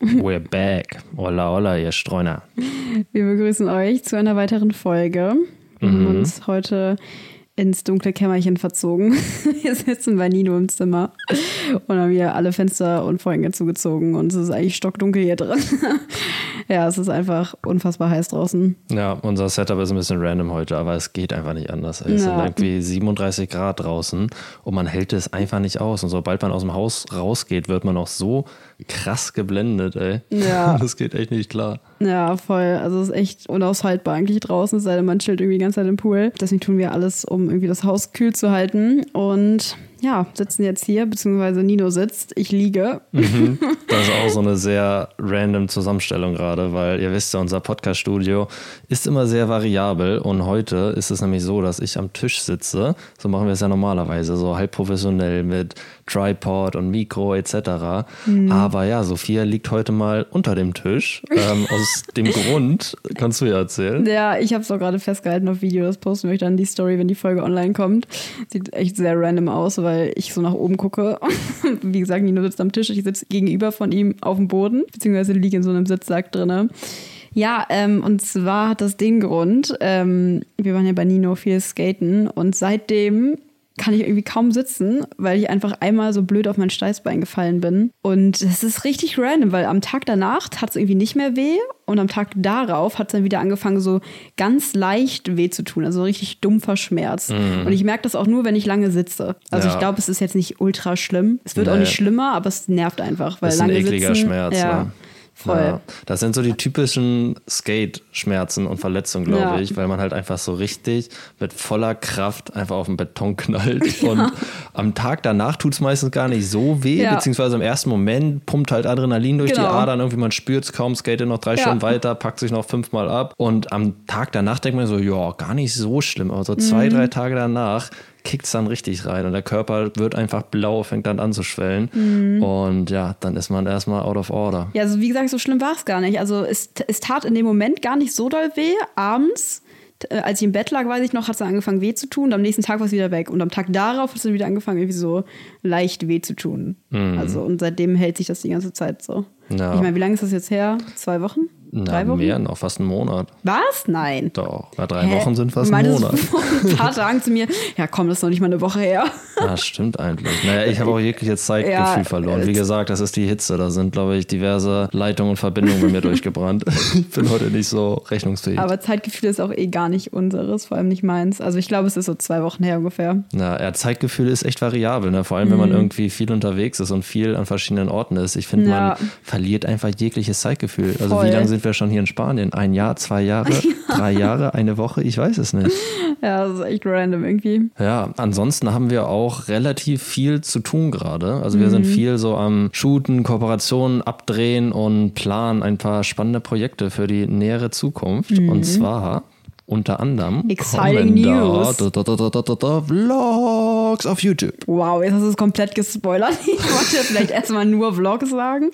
We're back. Hola, hola, ihr Streuner. Wir begrüßen euch zu einer weiteren Folge. Wir haben uns heute ins dunkle Kämmerchen verzogen. Wir sitzen bei Nino im Zimmer und haben hier alle Fenster und Vorhänge zugezogen und es ist eigentlich stockdunkel hier drin. ja, es ist einfach unfassbar heiß draußen. Ja, unser Setup ist ein bisschen random heute, aber es geht einfach nicht anders. Es sind Ja. irgendwie 37 Grad draußen und man hält es einfach nicht aus. Und sobald man aus dem Haus rausgeht, wird man auch so krass geblendet, ey. Ja. Das geht echt nicht klar. Ja, voll. Also es ist echt unaushaltbar eigentlich draußen, es sei denn, man chillt irgendwie die ganze Zeit im Pool. Deswegen tun wir alles, um irgendwie das Haus kühl zu halten. Und ja, sitzen jetzt hier, beziehungsweise Nino sitzt, ich liege. Das ist auch so eine sehr random Zusammenstellung gerade, weil ihr wisst ja, unser Podcast-Studio ist immer sehr variabel und heute ist es nämlich so, dass ich am Tisch sitze. So machen wir es ja normalerweise, so halb professionell mit Tripod und Mikro etc. Aber ja, Sophia liegt heute mal unter dem Tisch. Ähm, aus dem Grund, kannst du ja erzählen. Ja, ich habe es auch gerade festgehalten auf Video, das posten wir euch dann die Story, wenn die Folge online kommt. Sieht echt sehr random aus, weil ich so nach oben gucke. Wie gesagt, Nino sitzt am Tisch, ich sitze gegenüber von ihm auf dem Boden, beziehungsweise liege in so einem Sitzsack drinne. Ja, ähm, und zwar hat das den Grund, ähm, wir waren ja bei Nino viel skaten und seitdem kann ich irgendwie kaum sitzen, weil ich einfach einmal so blöd auf mein Steißbein gefallen bin. Und das ist richtig random, weil am Tag danach tat es irgendwie nicht mehr weh und am Tag darauf hat es dann wieder angefangen, so ganz leicht weh zu tun, also richtig dumpfer Schmerz. Und ich merke das auch nur, wenn ich lange sitze. Also Ja. ich glaube, es ist jetzt nicht ultra schlimm. Es wird auch Nee. nicht schlimmer, aber es nervt einfach, weil ist ein lange ekliger sitzen, Schmerz, Ja, ja. Voll. Ja, das sind so die typischen Skate-Schmerzen und Verletzungen, glaube Ja. ich, weil man halt einfach so richtig mit voller Kraft einfach auf den Beton knallt. Und am Tag danach tut es meistens gar nicht so weh, Ja. beziehungsweise im ersten Moment pumpt halt Adrenalin durch die Genau. Adern, irgendwie man spürt es kaum, skatet noch drei Ja. Stunden weiter, packt sich noch fünfmal ab. Und am Tag danach denkt man so, ja, gar nicht so schlimm, aber so zwei, Mhm. drei Tage danach kickt es dann richtig rein und der Körper wird einfach blau, fängt dann an zu schwellen. Mhm. Und ja, dann ist man erstmal out of order. Ja, also wie gesagt, so schlimm war es gar nicht. Also es, es tat in dem Moment gar nicht so doll weh. Abends, äh, als ich im Bett lag, weiß ich noch, hat es dann angefangen weh zu tun. Und am nächsten Tag war es wieder weg. Und am Tag darauf hat es wieder angefangen, irgendwie so leicht weh zu tun. Also und seitdem hält sich das die ganze Zeit so. Ja. Ich meine, wie lange ist das jetzt her? Zwei Wochen? Na, Drei Wochen? mehr, noch fast einen Monat. Was? Nein. Doch, na, drei Hä? Wochen sind fast ein Monat. vor ein paar Tagen zu mir, ja komm, das ist noch nicht mal eine Woche her. Ja, stimmt eigentlich. Naja, ich habe auch jegliches Zeitgefühl Ja, verloren. Wie gesagt, das ist die Hitze. Da sind, glaube ich, diverse Leitungen und Verbindungen bei mir durchgebrannt. Ich bin heute nicht so rechnungsfähig. Aber Zeitgefühl ist auch eh gar nicht unseres, vor allem nicht meins. Also ich glaube, es ist so zwei Wochen her ungefähr. Na, ja, Zeitgefühl ist echt variabel, ne? vor allem wenn man irgendwie viel unterwegs ist und viel an verschiedenen Orten ist. Ich finde, Mhm. Ja. man verliert einfach jegliches Zeitgefühl. Also Voll. wie lange sind wir schon hier in Spanien? Ein Jahr, zwei Jahre, drei Jahre, eine Woche? Ich weiß es nicht. Ja, das ist echt random irgendwie. Ja, ansonsten haben wir auch relativ viel zu tun gerade. Also wir Mhm. sind viel so am Shooten, Kooperationen, Abdrehen und planen ein paar spannende Projekte für die nähere Zukunft. Mhm. Und zwar unter anderem Exciting News. Da, da, da, Vlogs auf YouTube. Wow, jetzt hast du es komplett gespoilert. Ich wollte vielleicht erstmal nur Vlogs sagen.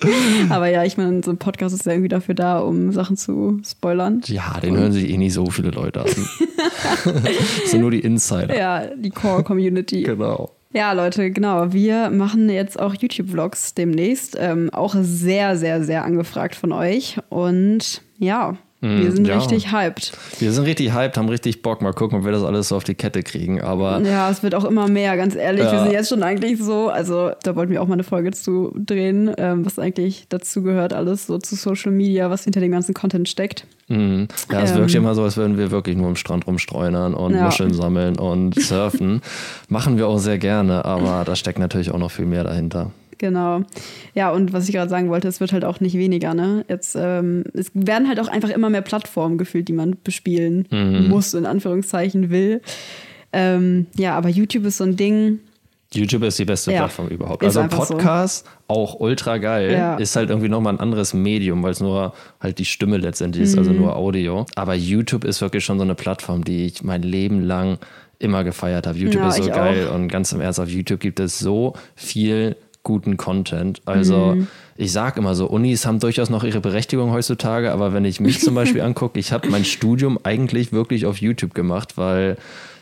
Aber ja, ich meine, so ein Podcast ist ja irgendwie dafür da, um Sachen zu spoilern. Ja, den hören sich eh nicht so viele Leute an. das sind nur die Insider. Ja, die Core-Community. Genau. Ja, Leute, genau. Wir machen jetzt auch YouTube-Vlogs demnächst. Ähm, auch sehr, sehr, sehr angefragt von euch. Und ja, wir sind ja. richtig hyped. Wir sind richtig hyped, haben richtig Bock. Mal gucken, ob wir das alles so auf die Kette kriegen. Aber Ja, es wird auch immer mehr, ganz ehrlich. Wir Ja. sind jetzt schon eigentlich so, also da wollten wir auch mal eine Folge zu drehen, ähm, was eigentlich dazu gehört, alles so zu Social Media, was hinter dem ganzen Content steckt. Mhm. Ja, es Ähm. wirkt immer so, als würden wir wirklich nur am Strand rumstreunern und Ja. Muscheln sammeln und surfen. Machen wir auch sehr gerne, aber da steckt natürlich auch noch viel mehr dahinter. Genau. Ja, und was ich gerade sagen wollte, es wird halt auch nicht weniger, ne? Jetzt, ähm, es werden halt auch einfach immer mehr Plattformen gefühlt, die man bespielen Mhm. muss, in Anführungszeichen will. Ähm, ja, aber YouTube ist so ein Ding. YouTube ist die beste Ja, Plattform überhaupt. ist Also einfach so. Podcast, auch ultra geil, Ja. ist halt irgendwie nochmal ein anderes Medium, weil es nur halt die Stimme letztendlich ist, also Mhm. nur Audio. Aber YouTube ist wirklich schon so eine Plattform, die ich mein Leben lang immer gefeiert habe. YouTube Ja, ist so geil und ganz im Ernst, auf YouTube gibt es so viel guten Content. Also Mhm. ich sage immer so, Unis haben durchaus noch ihre Berechtigung heutzutage, aber wenn ich mich zum Beispiel angucke, ich habe mein Studium eigentlich wirklich auf YouTube gemacht, weil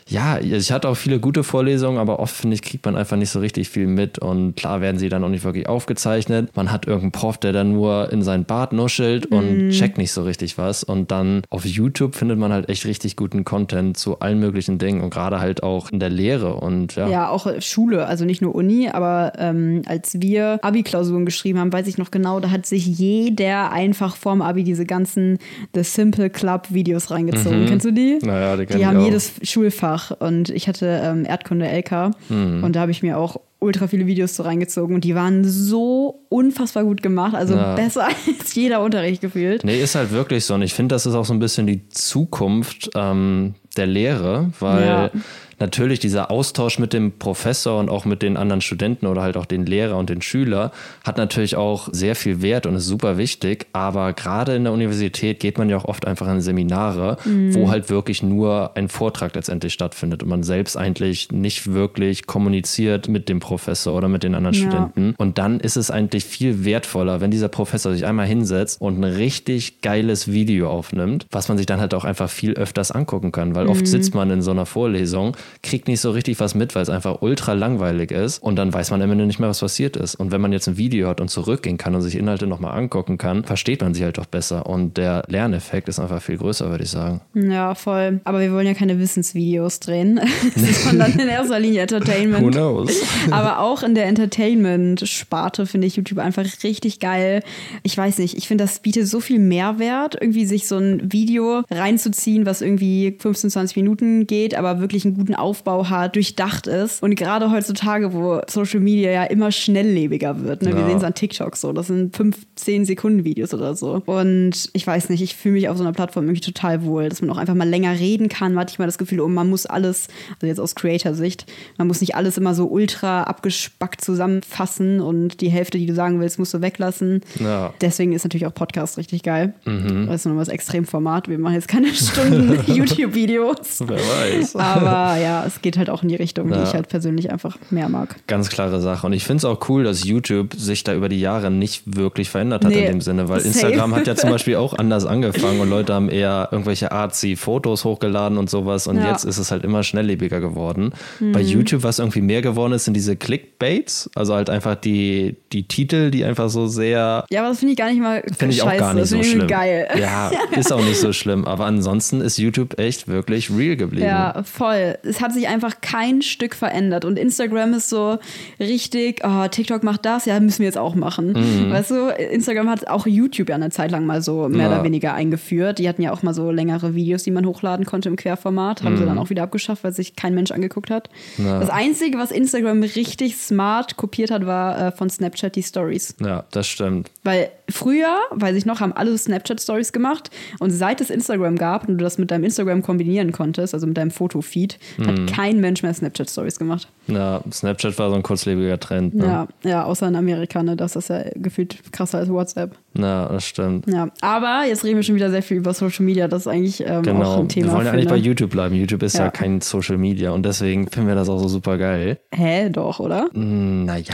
ja, ich hatte auch viele gute Vorlesungen, aber oft finde ich, kriegt man einfach nicht so richtig viel mit und klar werden sie dann auch nicht wirklich aufgezeichnet. Man hat irgendeinen Prof, der dann nur in sein Bart nuschelt und checkt nicht so richtig was und dann auf YouTube findet man halt echt richtig guten Content zu allen möglichen Dingen und gerade halt auch in der Lehre und ja. Ja, auch Schule, also nicht nur Uni, aber ähm, als wir Abi-Klausuren geschrieben haben, weiß ich noch genau, da hat sich jeder einfach vorm Abi diese ganzen The Simple Club Videos reingezogen. Kennst du die? Mhm. Naja, die kenn Die ich haben auch. jedes Schulfach und ich hatte ähm, Erdkunde LK Mhm. und da habe ich mir auch ultra viele Videos so reingezogen und die waren so unfassbar gut gemacht, also Ja. besser als jeder Unterricht gefühlt. Nee, ist halt wirklich so. Und ich finde, das ist auch so ein bisschen die Zukunft ähm, der Lehre, weil Ja. Natürlich dieser Austausch mit dem Professor und auch mit den anderen Studenten oder halt auch den Lehrer und den Schüler hat natürlich auch sehr viel Wert und ist super wichtig. Aber gerade in der Universität geht man ja auch oft einfach in Seminare, wo halt wirklich nur ein Vortrag letztendlich stattfindet und man selbst eigentlich nicht wirklich kommuniziert mit dem Professor oder mit den anderen Ja. Studenten. Und dann ist es eigentlich viel wertvoller, wenn dieser Professor sich einmal hinsetzt und ein richtig geiles Video aufnimmt, was man sich dann halt auch einfach viel öfters angucken kann. Weil Mhm. oft sitzt man in so einer Vorlesung, kriegt nicht so richtig was mit, weil es einfach ultra langweilig ist und dann weiß man am Ende nicht mehr, was passiert ist. Und wenn man jetzt ein Video hat und zurückgehen kann und sich Inhalte nochmal angucken kann, versteht man sie halt doch besser. Und der Lerneffekt ist einfach viel größer, würde ich sagen. Ja, voll. Aber wir wollen ja keine Wissensvideos drehen, sondern in erster Linie Entertainment. Who knows? Aber auch in der Entertainment-Sparte finde ich YouTube einfach richtig geil. Ich weiß nicht, ich finde, das bietet so viel Mehrwert, irgendwie sich so ein Video reinzuziehen, was irgendwie 15, 20 Minuten geht, aber wirklich einen guten Aufbau hat, durchdacht ist. Und gerade heutzutage, wo Social Media ja immer schnelllebiger wird, ne? wir Ja. sehen es an TikTok so, das sind 5, 10 Sekunden Videos oder so. Und ich weiß nicht, ich fühle mich auf so einer Plattform irgendwie total wohl, dass man auch einfach mal länger reden kann. Man hat nicht mal das Gefühl, oh, man muss alles, also jetzt aus Creator-Sicht, man muss nicht alles immer so ultra abgespackt zusammenfassen und die Hälfte, die du sagen willst, musst du weglassen. Ja. Deswegen ist natürlich auch Podcast richtig geil. Mhm. Das ist nur das Extremformat. Wir machen jetzt keine Stunden YouTube-Videos. Wer weiß. Aber ja, es geht halt auch in die Richtung, die Ja. ich halt persönlich einfach mehr mag. Ganz klare Sache. Und ich finde es auch cool, dass YouTube sich da über die Jahre nicht wirklich verändert hat Nee, in dem Sinne, weil safe. Instagram hat ja zum Beispiel auch anders angefangen und Leute haben eher irgendwelche artsy Fotos hochgeladen und sowas und Ja. Mhm. jetzt ist es halt immer schnelllebiger geworden. Bei YouTube, was irgendwie mehr geworden ist, sind diese Clickbaits, also halt einfach die, die Titel, die einfach so sehr Ja, aber das finde ich gar nicht mal Finde ich auch gar nicht so schlimm. geil. Ja, ist auch nicht so schlimm. Aber ansonsten ist YouTube echt wirklich real geblieben. Ja, voll. Es hat sich einfach kein Stück verändert. Und Instagram ist so richtig, oh, TikTok macht das, ja, müssen wir jetzt auch machen. Weißt du, Instagram hat auch YouTube ja eine Zeit lang mal so mehr Ja. oder weniger eingeführt. Die hatten ja auch mal so längere Videos, die man hochladen konnte im Querformat. Haben sie dann auch wieder abgeschafft, weil sich kein Mensch angeguckt hat. Ja. Das Einzige, was Instagram richtig smart kopiert hat, war äh, von Snapchat die Stories. Ja, das stimmt. Weil früher, weiß ich noch, haben alle Snapchat-Stories gemacht und seit es Instagram gab und du das mit deinem Instagram kombinieren konntest, also mit deinem Fotofeed, Mhm. hat kein Mensch mehr Snapchat-Stories gemacht. Ja, Snapchat war so ein kurzlebiger Trend. Ne? Ja, ja, außer in Amerika, ne, das ist ja gefühlt krasser als WhatsApp. Ja, das stimmt. Ja, aber jetzt reden wir schon wieder sehr viel über Social Media. Das ist eigentlich ähm, auch Genau. ein Thema. Wir wollen ja eigentlich bei eine- YouTube bleiben. YouTube ist ja, Ja. kein Social Media und deswegen finden wir das auch so super geil. Hä, doch, oder? Naja,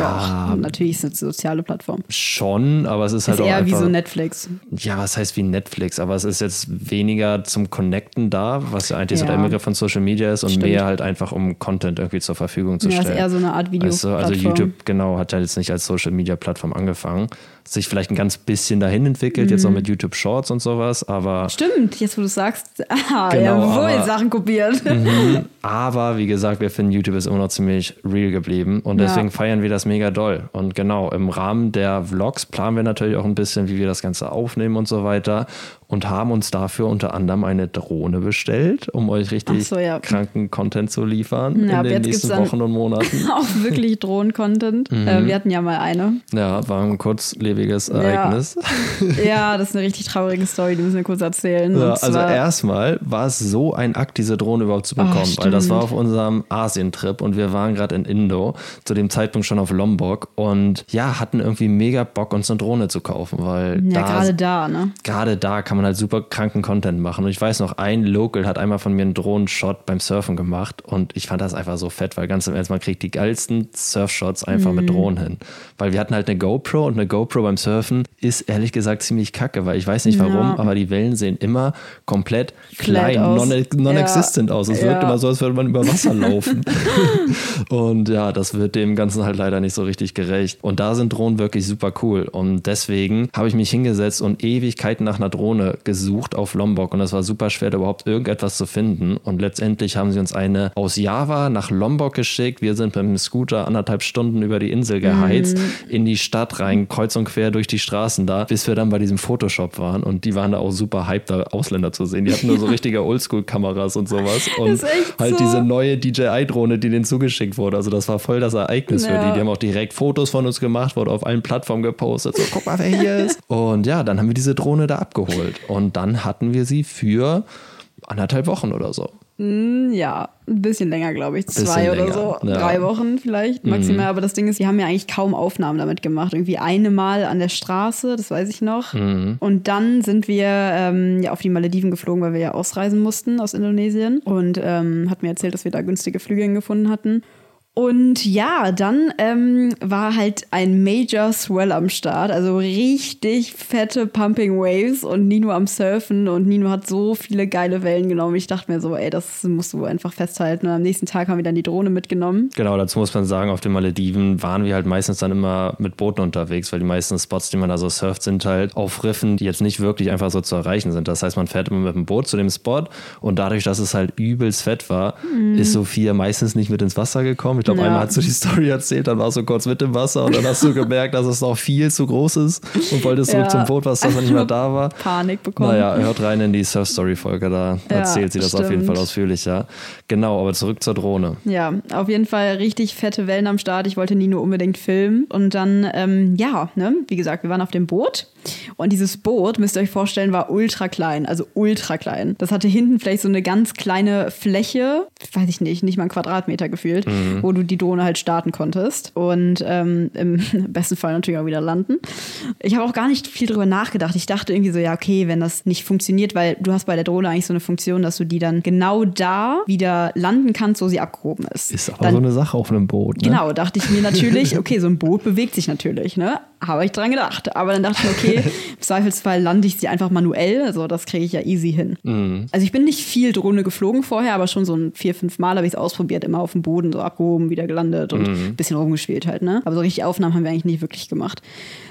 Doch. Natürlich ist es eine soziale Plattform. schon, aber es ist halt ist auch eher wie einfach, so Netflix. Ja, was heißt wie Netflix, aber es ist jetzt weniger zum Connecten da, was ja eigentlich so Ja. der Begriff von Social Media ist und Stimmt. mehr halt einfach um Content irgendwie zur Verfügung zu Ja, ist stellen. eher so eine Art Video. Weißt du, also YouTube, genau, hat ja jetzt nicht als Social Media Plattform angefangen. Sich vielleicht ein ganz bisschen dahin entwickelt, jetzt auch mit YouTube Shorts und sowas, aber, Stimmt, jetzt wo du sagst, ah, Genau, jawohl, aber- Sachen kopiert. aber wie gesagt, wir finden YouTube ist immer noch ziemlich real geblieben und Ja. deswegen feiern wir das mega doll. Und genau, im Rahmen der Vlogs planen wir natürlich auch ein bisschen, wie wir das Ganze aufnehmen und so weiter und haben uns dafür unter anderem eine Drohne bestellt, um euch richtig so, ja. kranken Content zu liefern Ja, in den nächsten Wochen und Monaten. auch wirklich Drohnen-Content. Mhm. Äh, wir hatten ja mal eine. Ja, war ein kurzlebiges Ereignis. Ja, das ist eine richtig traurige Story, die müssen wir kurz erzählen. Ja, also erstmal war es so ein Akt, diese Drohne überhaupt zu bekommen, weil das war auf unserem Asien-Trip und wir waren gerade in Indo, zu dem Zeitpunkt schon auf Lombok und ja, hatten irgendwie mega Bock, uns eine Drohne zu kaufen, weil ja, gerade da, ne? gerade da kann man halt super kranken Content machen. Und ich weiß noch, ein Local hat einmal von mir einen Drohnenshot beim Surfen gemacht und ich fand das einfach so fett, weil ganz im Ernst, man kriegt die geilsten Surfshots einfach Mhm. mit Drohnen hin. Weil wir hatten halt eine GoPro und eine GoPro beim Surfen ist ehrlich gesagt ziemlich kacke, weil ich weiß nicht warum, Ja. aber die Wellen sehen immer komplett Flat klein, aus. non- non-existent Ja. aus. Es wirkt Ja. immer so, als würde man über Wasser laufen. und ja, das wird dem Ganzen halt leider nicht so richtig gerecht. Und da sind Drohnen wirklich super cool. Und deswegen habe ich mich hingesetzt und Ewigkeiten nach einer Drohne gesucht auf Lombok. Und es war super schwer, da überhaupt irgendetwas zu finden. Und letztendlich haben sie uns eine aus Java nach Lombok geschickt. Wir sind mit dem Scooter anderthalb Stunden über die Insel geheizt, in die Stadt rein, kreuz und quer durch die Straßen da, bis wir dann bei diesem Photoshop waren. Und die waren da auch super hyped, da Ausländer zu sehen. Die hatten nur so richtige Oldschool-Kameras und sowas. Und halt so. diese neue DJI-Drohne, die denen zugeschickt wurde. Also das war voll das Ereignis für Ja. die. Die haben auch direkt Fotos von uns gemacht, wurde auf allen Plattformen gepostet. So, guck mal, wer hier ist. Und ja, dann haben wir diese Drohne da abgeholt. Und dann hatten wir sie für anderthalb Wochen oder so. Ja, ein bisschen länger, glaube ich. Zwei oder länger, so. ja. Mhm. Drei Wochen vielleicht maximal. Aber das Ding ist, die haben ja eigentlich kaum Aufnahmen damit gemacht. Irgendwie eine Mal an der Straße, das weiß ich noch. Mhm. Und dann sind wir ähm, ja auf die Malediven geflogen, weil wir ja ausreisen mussten aus Indonesien. Und ähm, hat mir erzählt, dass wir da günstige Flüge gefunden hatten. Und ja, dann ähm, war halt ein Major Swell am Start, also richtig fette Pumping Waves und Nino am Surfen und Nino hat so viele geile Wellen genommen. Ich dachte mir so, ey, das musst du einfach festhalten. Und am nächsten Tag haben wir dann die Drohne mitgenommen. Genau, dazu muss man sagen, auf den Malediven waren wir halt meistens dann immer mit Booten unterwegs, weil die meisten Spots, die man da so surft, sind halt auf Riffen, die jetzt nicht wirklich einfach so zu erreichen sind. Das heißt, man fährt immer mit dem Boot zu dem Spot und dadurch, dass es halt übelst fett war, ist Sophia meistens nicht mit ins Wasser gekommen. Ich glaube, Ja. einmal hast du die Story erzählt, dann warst du kurz mit im Wasser und dann hast du gemerkt, dass es noch viel zu groß ist und wolltest zurück Ja. zum Boot, was dann nicht mehr da war. Panik bekommen. Naja, hört rein in die Surf-Story-Folge, da Ja, erzählt sie das auf jeden stimmt. Fall ausführlicher. Genau, aber zurück zur Drohne. Ja, auf jeden Fall richtig fette Wellen am Start. Ich wollte Nino unbedingt filmen. Und dann, ähm, ja, ne, wie gesagt, wir waren auf dem Boot. Und dieses Boot, müsst ihr euch vorstellen, war ultra klein. Also ultra klein. Das hatte hinten vielleicht so eine ganz kleine Fläche, weiß ich nicht, nicht mal einen Quadratmeter gefühlt, wo du die Drohne halt starten konntest. Und ähm, im besten Fall natürlich auch wieder landen. Ich habe auch gar nicht viel drüber nachgedacht. Ich dachte irgendwie so, ja, okay, wenn das nicht funktioniert, weil du hast bei der Drohne eigentlich so eine Funktion, dass du die dann genau da wieder landen kannst, wo sie abgehoben ist. Ist aber dann, so eine Sache auf einem Boot. Ne? Genau, dachte ich mir natürlich, okay, so ein Boot bewegt sich natürlich, ne? Habe ich dran gedacht. Aber dann dachte ich mir, okay, im Zweifelsfall lande ich sie einfach manuell. Also das kriege ich ja easy hin. Mhm. Also ich bin nicht viel Drohne geflogen vorher, aber schon so ein vier, fünf Mal habe ich es ausprobiert, immer auf dem Boden, so abgehoben, wieder gelandet und Mhm. ein bisschen rumgespielt halt, ne? Aber so richtig Aufnahmen haben wir eigentlich nicht wirklich gemacht.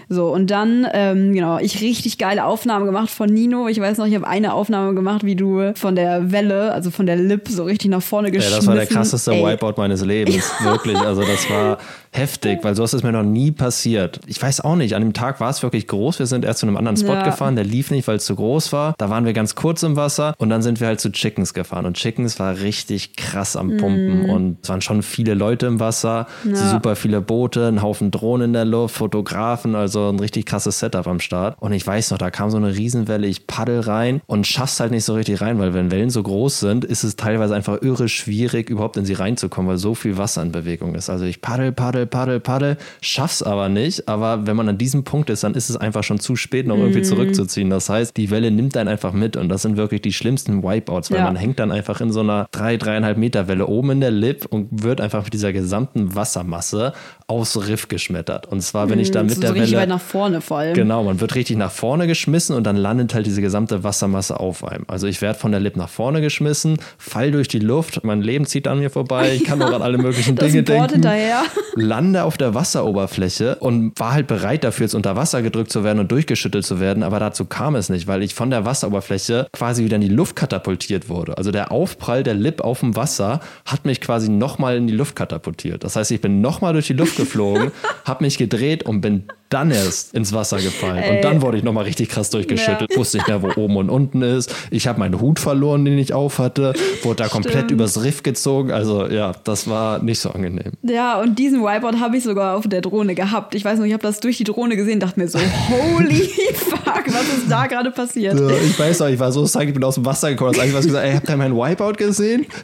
So, und dann, ähm, genau, ich richtig geile Aufnahmen gemacht von Nino. Ich weiß noch, ich habe eine Aufnahme gemacht, wie du von der Welle, also von der Lip, so richtig nach vorne Ja, geschmissen. das war der krasseste Ey, Wipeout meines Lebens. Wirklich. Also, das war heftig, weil sowas ist mir noch nie passiert. Ich weiß auch nicht. An dem Tag war es wirklich groß. Wir sind erst zu einem anderen Spot Ja. gefahren. Der lief nicht, weil es zu groß war. Da waren wir ganz kurz im Wasser und dann sind wir halt zu Chickens gefahren. Und Chickens war richtig krass am Pumpen. Und es waren schon viele Leute im Wasser, super viele Boote, ein Haufen Drohnen in der Luft, Fotografen, also ein richtig krasses Setup am Start. Und ich weiß noch, da kam so eine Riesenwelle. Ich paddel rein und schaff's halt nicht so richtig rein, weil wenn Wellen so groß sind, ist es teilweise einfach irre schwierig, überhaupt in sie reinzukommen, weil so viel Wasser in Bewegung ist. Also ich paddel, paddel paddel, paddel, schaff's aber nicht. Aber wenn man an diesem Punkt ist, dann ist es einfach schon zu spät, noch irgendwie zurückzuziehen. Das heißt, die Welle nimmt einen einfach mit und das sind wirklich die schlimmsten Wipeouts, weil Ja. man hängt dann einfach in so einer drei, dreieinhalb Meter Welle oben in der Lip und wird einfach mit dieser gesamten Wassermasse aufs Riff geschmettert. Und zwar, wenn ich dann mit so der Welle nach vorne vor allem. Genau, man wird richtig nach vorne geschmissen und dann landet halt diese gesamte Wassermasse auf einem. Also ich werde von der Lip nach vorne geschmissen, fall durch die Luft, mein Leben zieht an mir vorbei, ich kann noch an alle möglichen Dinge denken. hinterher. Lande auf der Wasseroberfläche und war halt bereit dafür, jetzt unter Wasser gedrückt zu werden und durchgeschüttelt zu werden, aber dazu kam es nicht, weil ich von der Wasseroberfläche quasi wieder in die Luft katapultiert wurde. Also der Aufprall der Lip auf dem Wasser hat mich quasi nochmal in die Luft katapultiert. Das heißt, ich bin nochmal durch die Luft geflogen, habe mich gedreht und bin dann erst ins Wasser gefallen. Und dann wurde ich nochmal richtig krass durchgeschüttelt. Wusste nicht mehr, wo oben und unten ist. Ich habe meinen Hut verloren, den ich auf hatte. Wurde da komplett Stimmt. übers Riff gezogen. Also ja, das war nicht so angenehm. Ja, und diesen Wipeout habe ich sogar auf der Drohne gehabt. Ich weiß noch, ich habe das durch die Drohne gesehen, dachte mir so, holy fuck, was ist da gerade passiert? Ja, ich weiß noch, ich war so psyched, ich bin aus dem Wasser gekommen. Das Einzige, was ich gesagt habe, ey, habt ihr meinen Wipeout gesehen?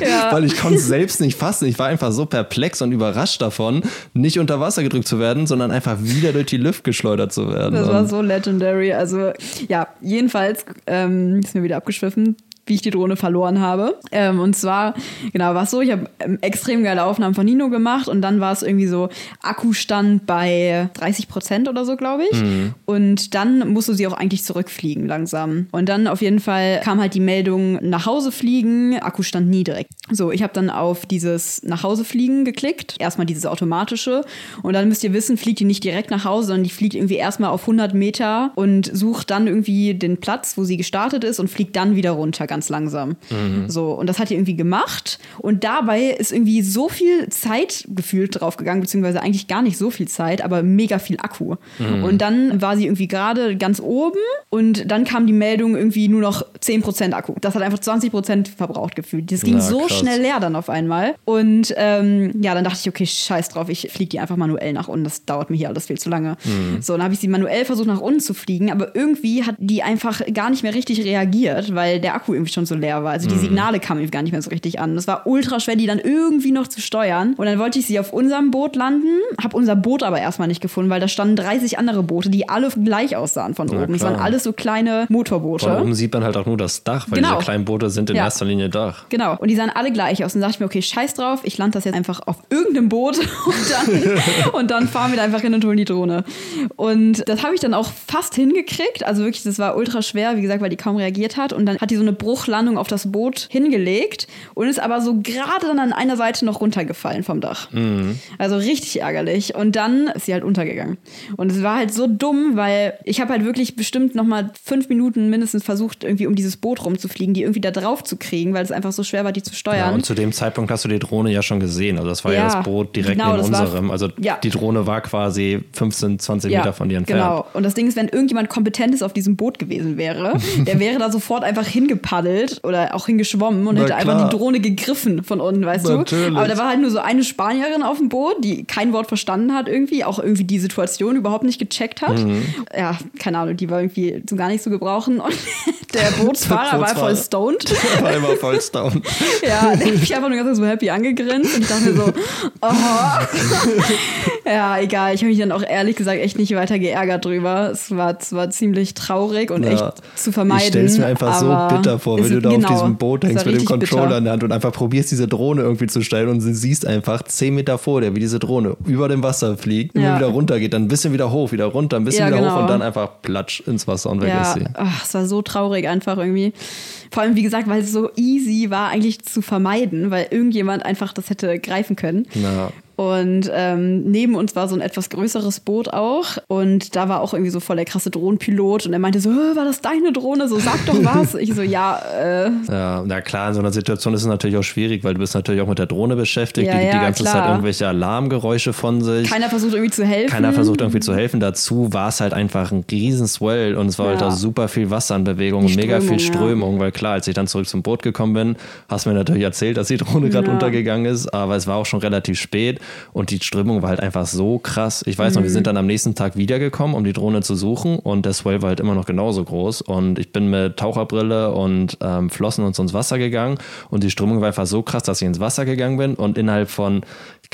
Ja. Weil ich konnte es selbst nicht fassen. Ich war einfach so perplex und überrascht davon, nicht unter Wasser gedrückt zu werden, sondern einfach wieder durch die Luft geschleudert zu werden. Das war so legendary. Also, ja, jedenfalls ähm, ist mir wieder abgeschwiffen, wie ich die Drohne verloren habe. Ähm, und zwar, genau, war es so, ich habe ähm, extrem geile Aufnahmen von Nino gemacht und dann war es irgendwie so, Akkustand bei 30 Prozent oder so, glaube ich. Und dann musst du sie auch eigentlich zurückfliegen langsam. Und dann auf jeden Fall kam halt die Meldung, nach Hause fliegen, Akkustand niedrig. So, ich habe dann auf dieses nach Hause fliegen geklickt. Erstmal dieses automatische. Und dann müsst ihr wissen, fliegt die nicht direkt nach Hause, sondern die fliegt irgendwie erstmal auf 100 Meter und sucht dann irgendwie den Platz, wo sie gestartet ist und fliegt dann wieder runter, ganz langsam. So, und das hat die irgendwie gemacht. Und dabei ist irgendwie so viel Zeit gefühlt draufgegangen, beziehungsweise eigentlich gar nicht so viel Zeit, aber mega viel Akku. Und dann war sie irgendwie gerade ganz oben und dann kam die Meldung irgendwie nur noch 10% Akku. Das hat einfach 20% verbraucht gefühlt. Das ging Na, so krass. schnell leer dann auf einmal. Und ähm, ja, dann dachte ich, okay, scheiß drauf, ich fliege die einfach manuell nach unten. Das dauert mir hier alles viel zu lange. So, dann habe ich sie manuell versucht, nach unten zu fliegen, aber irgendwie hat die einfach gar nicht mehr richtig reagiert, weil der Akku irgendwie schon so leer war. Also die Signale kamen irgendwie gar nicht mehr so richtig an. Das war ultra schwer, die dann irgendwie noch zu steuern. Und dann wollte ich sie auf unserem Boot landen, habe unser Boot aber erstmal nicht gefunden, weil da standen 30 andere Boote, die alle gleich aussahen von oben. Es waren alles so kleine Motorboote. Von oben sieht man halt auch nur das Dach, weil Genau. diese kleinen Boote sind in Ja. erster Linie Dach. Genau. Und die sahen alle gleich aus. Und dann dachte ich mir, okay, scheiß drauf, ich lande das jetzt einfach auf irgendeinem Boot und dann, und dann fahren wir da einfach hin und holen die Drohne. Und das habe ich dann auch fast hingekriegt. Also wirklich, das war ultra schwer, wie gesagt, weil die kaum reagiert hat. Und dann hat die so eine Bruchlandung auf das Boot hingelegt und ist aber so gerade dann an einer Seite noch runtergefallen vom Dach. Also richtig ärgerlich. Und dann ist sie halt untergegangen. Und es war halt so dumm, weil ich habe halt wirklich bestimmt noch mal fünf Minuten mindestens versucht, irgendwie um dieses Boot rumzufliegen, die irgendwie da drauf zu kriegen, weil es einfach so schwer war, die zu Ja, steuern. und zu dem Zeitpunkt hast du die Drohne ja schon gesehen. Also das war ja, Ja, das Boot direkt genau, neben das war- unserem. Also ja. die Drohne war quasi 15, 20 Meter von dir entfernt. Genau. Und das Ding ist, wenn irgendjemand Kompetentes auf diesem Boot gewesen wäre, der wäre da sofort einfach hingepaddelt oder auch hingeschwommen und Na hätte einfach klar. die Drohne gegriffen von unten, weißt Natürlich. du? Aber da war halt nur so eine Spanierin auf dem Boot, die kein Wort verstanden hat irgendwie, auch irgendwie die Situation überhaupt nicht gecheckt hat. Mhm. Ja, keine Ahnung, die war irgendwie so gar nicht zu gebrauchen. Und der Bootsfahrer war voll stoned. war immer voll down. Ja, der hat mich einfach nur ganz so happy angegrinst und ich dachte mir so, oh. ja, egal. Ich habe mich dann auch ehrlich gesagt echt nicht weiter geärgert drüber. Es war, es war ziemlich traurig und Ja. echt zu vermeiden. Ich stelle es mir einfach so bitter vor, wenn es- du da genau, auf diesem Boot hängst mit dem Controller bitter. in der Hand und einfach probierst, diese Drohne irgendwie zu stellen und sie siehst einfach 10 Meter vor dir, wie diese Drohne über dem Wasser fliegt, immer Ja. wieder runter geht, dann ein bisschen wieder hoch, wieder runter, ein bisschen Ja, wieder hoch genau. und dann einfach platsch ins Wasser und weg Ja, ist sie. ach, es war so traurig einfach irgendwie. Vor allem, wie gesagt, weil es so easy war, eigentlich zu vermeiden, weil irgendjemand einfach das hätte greifen können. Na, Und ähm, neben uns war so ein etwas größeres Boot auch. Und da war auch irgendwie so voll der krasse Drohnenpilot. Und er meinte so, "Hä, war das deine Drohne? So, sag doch was. ich so, ja, äh, Ja, na klar, in so einer Situation ist es natürlich auch schwierig, weil du bist natürlich auch mit der Drohne beschäftigt, Ja, die gibt die ja, ganze klar. Zeit irgendwelche Alarmgeräusche von sich. keiner versucht irgendwie zu helfen. Keiner versucht irgendwie zu helfen. Dazu war es halt einfach ein riesen Swell und es war halt Ja. auch super viel Wasser in Bewegung und mega viel Strömung, ja. Weil klar, als ich dann zurück zum Boot gekommen bin, hast du mir natürlich erzählt, dass die Drohne gerade Ja. untergegangen ist, aber es war auch schon relativ spät und die Strömung war halt einfach so krass. Ich weiß noch, wir sind dann am nächsten Tag wiedergekommen, um die Drohne zu suchen. Und der Swell war halt immer noch genauso groß. Und ich bin mit Taucherbrille und ähm, Flossen und so ins Wasser gegangen. Und die Strömung war einfach so krass, dass ich ins Wasser gegangen bin. Und innerhalb von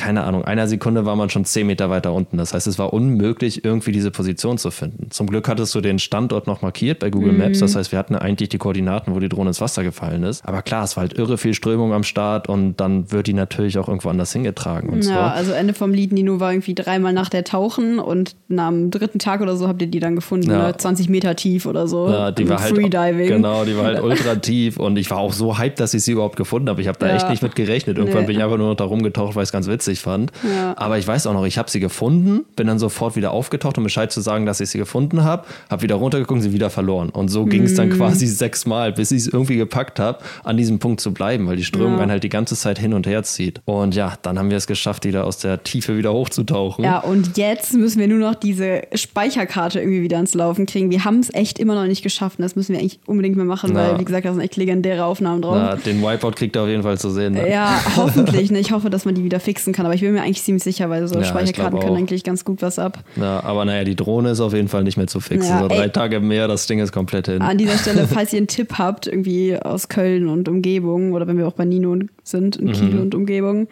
keine Ahnung, einer Sekunde war man schon zehn Meter weiter unten. Das heißt, es war unmöglich, irgendwie diese Position zu finden. Zum Glück hattest du den Standort noch markiert bei Google Maps. Das heißt, wir hatten eigentlich die Koordinaten, wo die Drohne ins Wasser gefallen ist. Aber klar, es war halt irre viel Strömung am Start und dann wird die natürlich auch irgendwo anders hingetragen und so. Ja, also Ende vom Lied Nino war irgendwie dreimal nach der Tauchen und am dritten Tag oder so habt ihr die dann gefunden, Ja. ne? 20 Meter tief oder so. Ja, die war halt Freediving. genau, die war halt ultra tief und ich war auch so hyped, dass ich sie überhaupt gefunden habe. Ich habe da Ja. echt nicht mit gerechnet. Irgendwann Nee. bin ich einfach nur noch da rumgetaucht, weil es ganz witzig fand. Ja. Aber ich weiß auch noch, ich habe sie gefunden, bin dann sofort wieder aufgetaucht, um Bescheid zu sagen, dass ich sie gefunden habe, habe wieder runtergeguckt, sie wieder verloren. Und so ging es Mm. dann quasi sechsmal, bis ich es irgendwie gepackt habe, an diesem Punkt zu bleiben, weil die Strömung Ja. einen halt die ganze Zeit hin und her zieht. Und ja, dann haben wir es geschafft, wieder aus der Tiefe wieder hochzutauchen. Ja, und jetzt müssen wir nur noch diese Speicherkarte irgendwie wieder ans Laufen kriegen. Wir haben es echt immer noch nicht geschafft. Und das müssen wir eigentlich unbedingt mal machen, Na. weil, wie gesagt, da sind echt legendäre Aufnahmen drauf. Na, den Wipeout kriegt er auf jeden Fall zu sehen. Ne? Ja, hoffentlich. Ne? Ich hoffe, dass man die wieder fixen kann. Aber ich bin mir eigentlich ziemlich sicher, weil so Ja, ich Speicherkarten können eigentlich ganz gut was ab. Ja, aber naja, die Drohne ist auf jeden Fall nicht mehr zu fixen. Ja, so drei ey. Tage mehr, das Ding ist komplett hin. An dieser Stelle, falls ihr einen Tipp habt, irgendwie aus Köln und Umgebung oder wenn wir auch bei Nino sind, in Kiel Mhm. und Umgebung,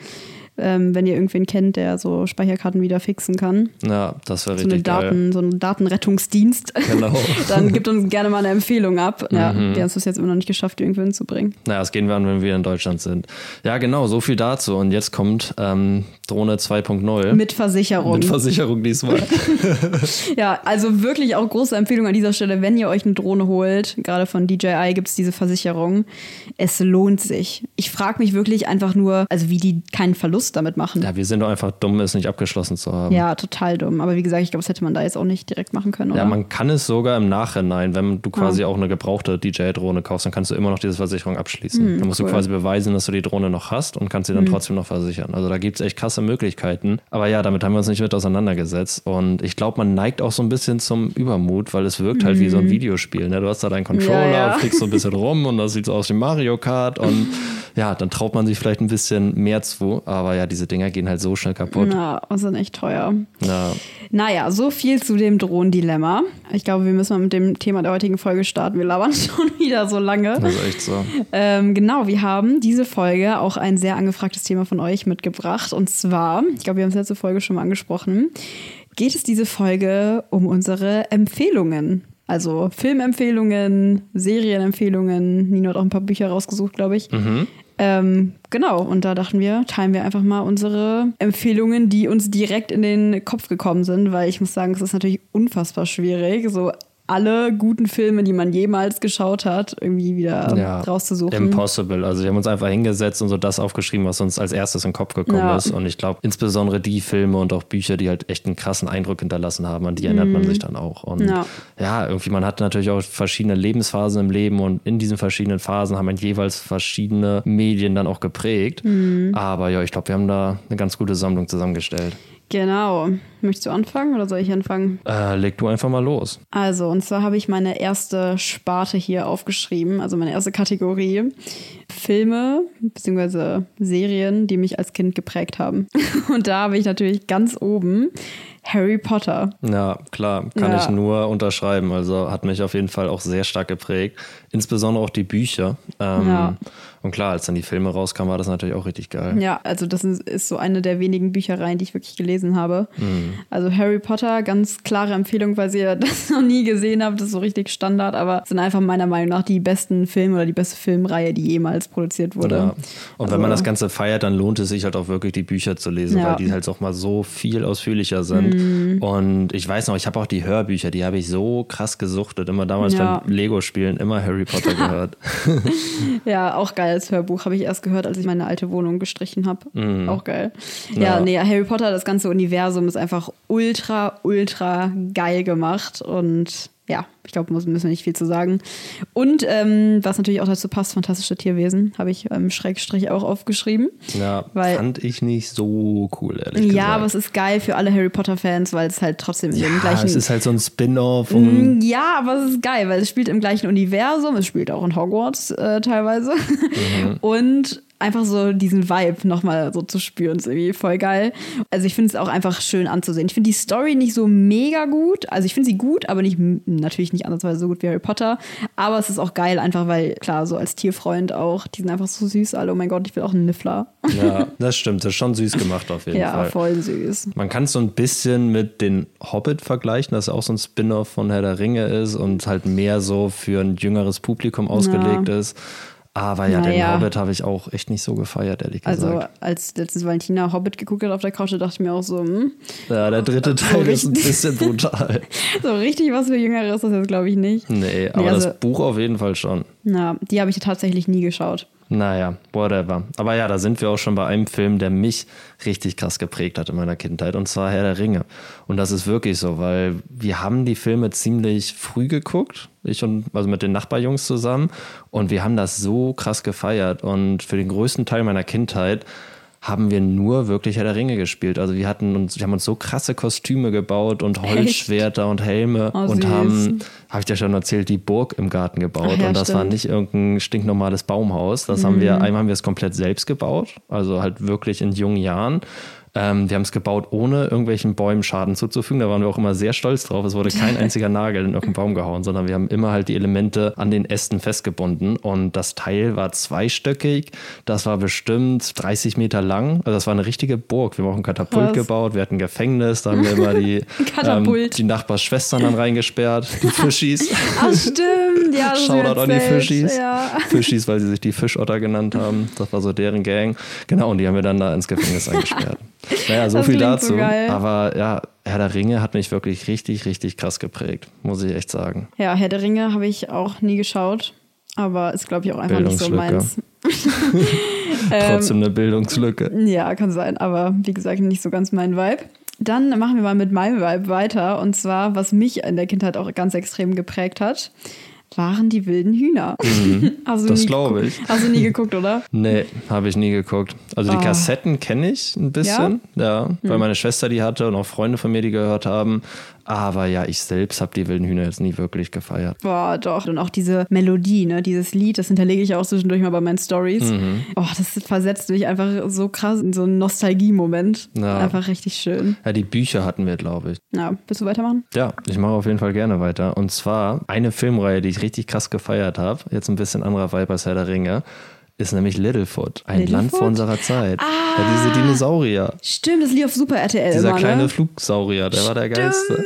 ähm, wenn ihr irgendwen kennt, der so Speicherkarten wieder fixen kann, Ja, das wäre so, eine richtig geil. Daten, so ein Datenrettungsdienst, Genau. dann gibt uns gerne mal eine Empfehlung ab. Ja, Mhm. die haben es jetzt immer noch nicht geschafft, die irgendwo hinzubringen. Naja, das gehen wir an, wenn wir in Deutschland sind. Ja, genau, so viel dazu. Und jetzt kommt ähm, Drohne 2.0. Mit Versicherung. Mit Versicherung diesmal. Ja, also wirklich auch große Empfehlung an dieser Stelle, wenn ihr euch eine Drohne holt, gerade von DJI gibt es diese Versicherung. Es lohnt sich. Ich frage mich wirklich einfach nur, also wie die keinen Verlust damit machen. ja, wir sind doch einfach dumm, es nicht abgeschlossen zu haben. Ja, total dumm. Aber wie gesagt, ich glaube, das hätte man da jetzt auch nicht direkt machen können, oder? Ja, man kann es sogar im Nachhinein, wenn du quasi auch eine gebrauchte DJI-Drohne kaufst, dann kannst du immer noch diese Versicherung abschließen. dann musst cool. Du quasi beweisen, dass du die Drohne noch hast und kannst sie dann trotzdem noch versichern. Also da gibt es echt krasse Möglichkeiten. Aber ja, damit haben wir uns nicht mit auseinandergesetzt. Und ich glaube, man neigt auch so ein bisschen zum Übermut, weil es wirkt halt wie so ein Videospiel. Ne? Du hast da deinen Controller. Ja, ja. fliegst so ein bisschen rum und das sieht so aus wie Mario Kart. Und ja, dann traut man sich vielleicht ein bisschen mehr zu. Aber ja, diese Dinger gehen halt so schnell kaputt. Na, und sind echt teuer. Ja. Naja, so viel zu dem Drohnendilemma. Ich glaube, wir müssen mal mit dem Thema der heutigen Folge starten. Wir labern schon wieder so lange. Das ist echt so. Ähm, genau, wir haben diese Folge auch ein sehr angefragtes Thema von euch mitgebracht. Und zwar, ich glaube, wir haben es letzte Folge schon mal angesprochen, geht es diese Folge um unsere Empfehlungen. Also Filmempfehlungen, Serienempfehlungen. Nino hat auch ein paar Bücher rausgesucht, glaube ich. Ähm, genau, und da dachten wir, teilen wir einfach mal unsere Empfehlungen, die uns direkt in den Kopf gekommen sind, weil ich muss sagen, es ist natürlich unfassbar schwierig, so alle guten Filme, die man jemals geschaut hat, irgendwie wieder ja, rauszusuchen. Impossible. Also wir haben uns einfach hingesetzt und so das aufgeschrieben, was uns als erstes in den Kopf gekommen Ja. ist. Und ich glaube, insbesondere die Filme und auch Bücher, die halt echt einen krassen Eindruck hinterlassen haben, an die erinnert man sich dann auch. Und Mhm. Ja. ja. irgendwie, man hat natürlich auch verschiedene Lebensphasen im Leben und in diesen verschiedenen Phasen haben man jeweils verschiedene Medien dann auch geprägt. Mhm. Aber ja, ich glaube, wir haben da eine ganz gute Sammlung zusammengestellt. Genau. Möchtest du anfangen oder soll ich anfangen? Äh, leg du einfach mal los. Also, und zwar habe ich meine erste Sparte hier aufgeschrieben, also meine erste Kategorie. Filme bzw. Serien, die mich als Kind geprägt haben. Und da habe ich natürlich ganz oben Harry Potter. Ja, klar, kann Ja. ich nur unterschreiben. Also hat mich auf jeden Fall auch sehr stark geprägt. Insbesondere auch die Bücher. Ähm, Ja. Und klar, als dann die Filme rauskamen, war das natürlich auch richtig geil. Ja, also das ist ist so eine der wenigen Büchereien, die ich wirklich gelesen habe. Mhm. Also Harry Potter, ganz klare Empfehlung, weil ihr das noch nie gesehen habt. Das ist so richtig Standard, aber sind einfach meiner Meinung nach die besten Filme oder die beste Filmreihe, die jemals produziert wurde. Ja. Und wenn Also- man das Ganze feiert, dann lohnt es sich halt auch wirklich, die Bücher zu lesen, Ja. weil die halt auch mal so viel ausführlicher sind. Mhm. Und ich weiß noch, ich habe auch die Hörbücher, die habe ich so krass gesuchtet. Immer damals Ja. beim Lego-Spielen immer Harry Potter gehört. Ja, auch geil als Hörbuch. Habe ich erst gehört, als ich meine alte Wohnung gestrichen habe. Mhm. Auch geil. Ja, Ja. nee, Harry Potter, das ganze Universum ist einfach ultra, ultra geil gemacht. Und ja, ich glaube, müssen wir nicht viel zu sagen. Und ähm, was natürlich auch dazu passt, fantastische Tierwesen, habe ich ähm, Schrägstrich auch aufgeschrieben. ja, Weil- fand ich nicht so cool, ehrlich Ja, gesagt. aber es ist geil für alle Harry Potter-Fans, weil es halt trotzdem ja, gleichen. es ist halt so ein Spin-off Mm, Ja, aber es ist geil, weil es spielt im gleichen Universum, es spielt auch in Hogwarts äh, teilweise. Mhm. Und einfach so diesen Vibe nochmal so zu spüren, ist irgendwie voll geil. Also ich finde es auch einfach schön anzusehen. Ich finde die Story nicht so mega gut. Also ich finde sie gut, aber nicht natürlich nicht ansatzweise so gut wie Harry Potter. Aber es ist auch geil, einfach weil, klar, so als Tierfreund auch, die sind einfach so süß alle. Oh mein Gott, ich will auch einen Niffler. Ja, das stimmt. Das ist schon süß gemacht auf jeden ja, Fall. Ja, voll süß. Man kann es so ein bisschen mit den Hobbit vergleichen, das auch so ein Spin-off von Herr der Ringe ist und halt mehr so für ein jüngeres Publikum ausgelegt ja. ist. Aber ja, naja. den Hobbit habe ich auch echt nicht so gefeiert, ehrlich also, gesagt. Also, als letztens Valentina Hobbit geguckt hat auf der Couch, dachte ich mir auch so, hm. Ja, der dritte Teil so ist ein bisschen brutal. so richtig was für Jüngere ist das jetzt, glaube ich, nicht. Nee, aber nee, also, das Buch auf jeden Fall schon. Na, die habe ich tatsächlich nie geschaut. Naja, whatever. Aber ja, da sind wir auch schon bei einem Film, der mich richtig krass geprägt hat in meiner Kindheit, und zwar Herr der Ringe. Und das ist wirklich so, weil wir haben die Filme ziemlich früh geguckt, ich und also mit den Nachbarjungs zusammen, und wir haben das so krass gefeiert. Und für den größten Teil meiner Kindheit haben wir nur wirklich Herr der Ringe gespielt. Also wir hatten uns, wir haben uns so krasse Kostüme gebaut und Holzschwerter Echt? und Helme oh, und haben, habe ich dir schon erzählt, die Burg im Garten gebaut. Ach, ja, und das stimmt. war nicht irgendein stinknormales Baumhaus. Das mhm. haben wir, einmal haben wir es komplett selbst gebaut, also halt wirklich in jungen Jahren. Ähm, wir haben es gebaut, ohne irgendwelchen Bäumen Schaden zuzufügen. Da waren wir auch immer sehr stolz drauf. Es wurde kein einziger Nagel in irgendeinen Baum gehauen, sondern wir haben immer halt die Elemente an den Ästen festgebunden. Und das Teil war zweistöckig. Das war bestimmt 30 Meter lang. Also das war eine richtige Burg. Wir haben auch ein Katapult Krass. gebaut. Wir hatten ein Gefängnis. Da haben wir immer die, ähm, die Nachbarsschwestern dann reingesperrt. Die Fischis. Ach stimmt. Ja, Shoutout an die Fischis. Ja. Fischis, weil sie sich die Fischotter genannt haben. Das war so deren Gang. Genau, und die haben wir dann da ins Gefängnis eingesperrt. Naja, so das viel dazu. So aber ja, Herr der Ringe hat mich wirklich richtig, richtig krass geprägt, muss ich echt sagen. Ja, Herr der Ringe habe ich auch nie geschaut, aber ist, glaube ich, auch einfach nicht so meins. Trotzdem eine Bildungslücke. Ja, kann sein, aber wie gesagt, nicht so ganz mein Vibe. Dann machen wir mal mit meinem Vibe weiter und zwar, was mich in der Kindheit auch ganz extrem geprägt hat waren die wilden Hühner. Mhm, das glaube ich. Hast du nie geguckt, oder? Nee, habe ich nie geguckt. Also die oh. Kassetten kenne ich ein bisschen, ja, ja weil hm. meine Schwester die hatte und auch Freunde von mir die gehört haben. Aber ja, ich selbst habe die wilden Hühner jetzt nie wirklich gefeiert. Boah, doch. Und auch diese Melodie, ne, dieses Lied, das hinterlege ich auch zwischendurch mal bei meinen Stories. Mhm. Oh, das versetzt mich einfach so krass in so einen Nostalgie-Moment. Ja. Einfach richtig schön. Ja, die Bücher hatten wir, glaube ich. Ja, willst du weitermachen? Ja, ich mache auf jeden Fall gerne weiter. Und zwar eine Filmreihe, die ich richtig krass gefeiert habe. Jetzt ein bisschen anderer Vibe als Herr der Ringe ist nämlich Littlefoot, ein Littlefoot? Land vor unserer Zeit. Ah, ja, diese Dinosaurier. Stimmt, das lief auf Super RTL. Dieser immer, ne? kleine Flugsaurier, der stimmt. war der geilste.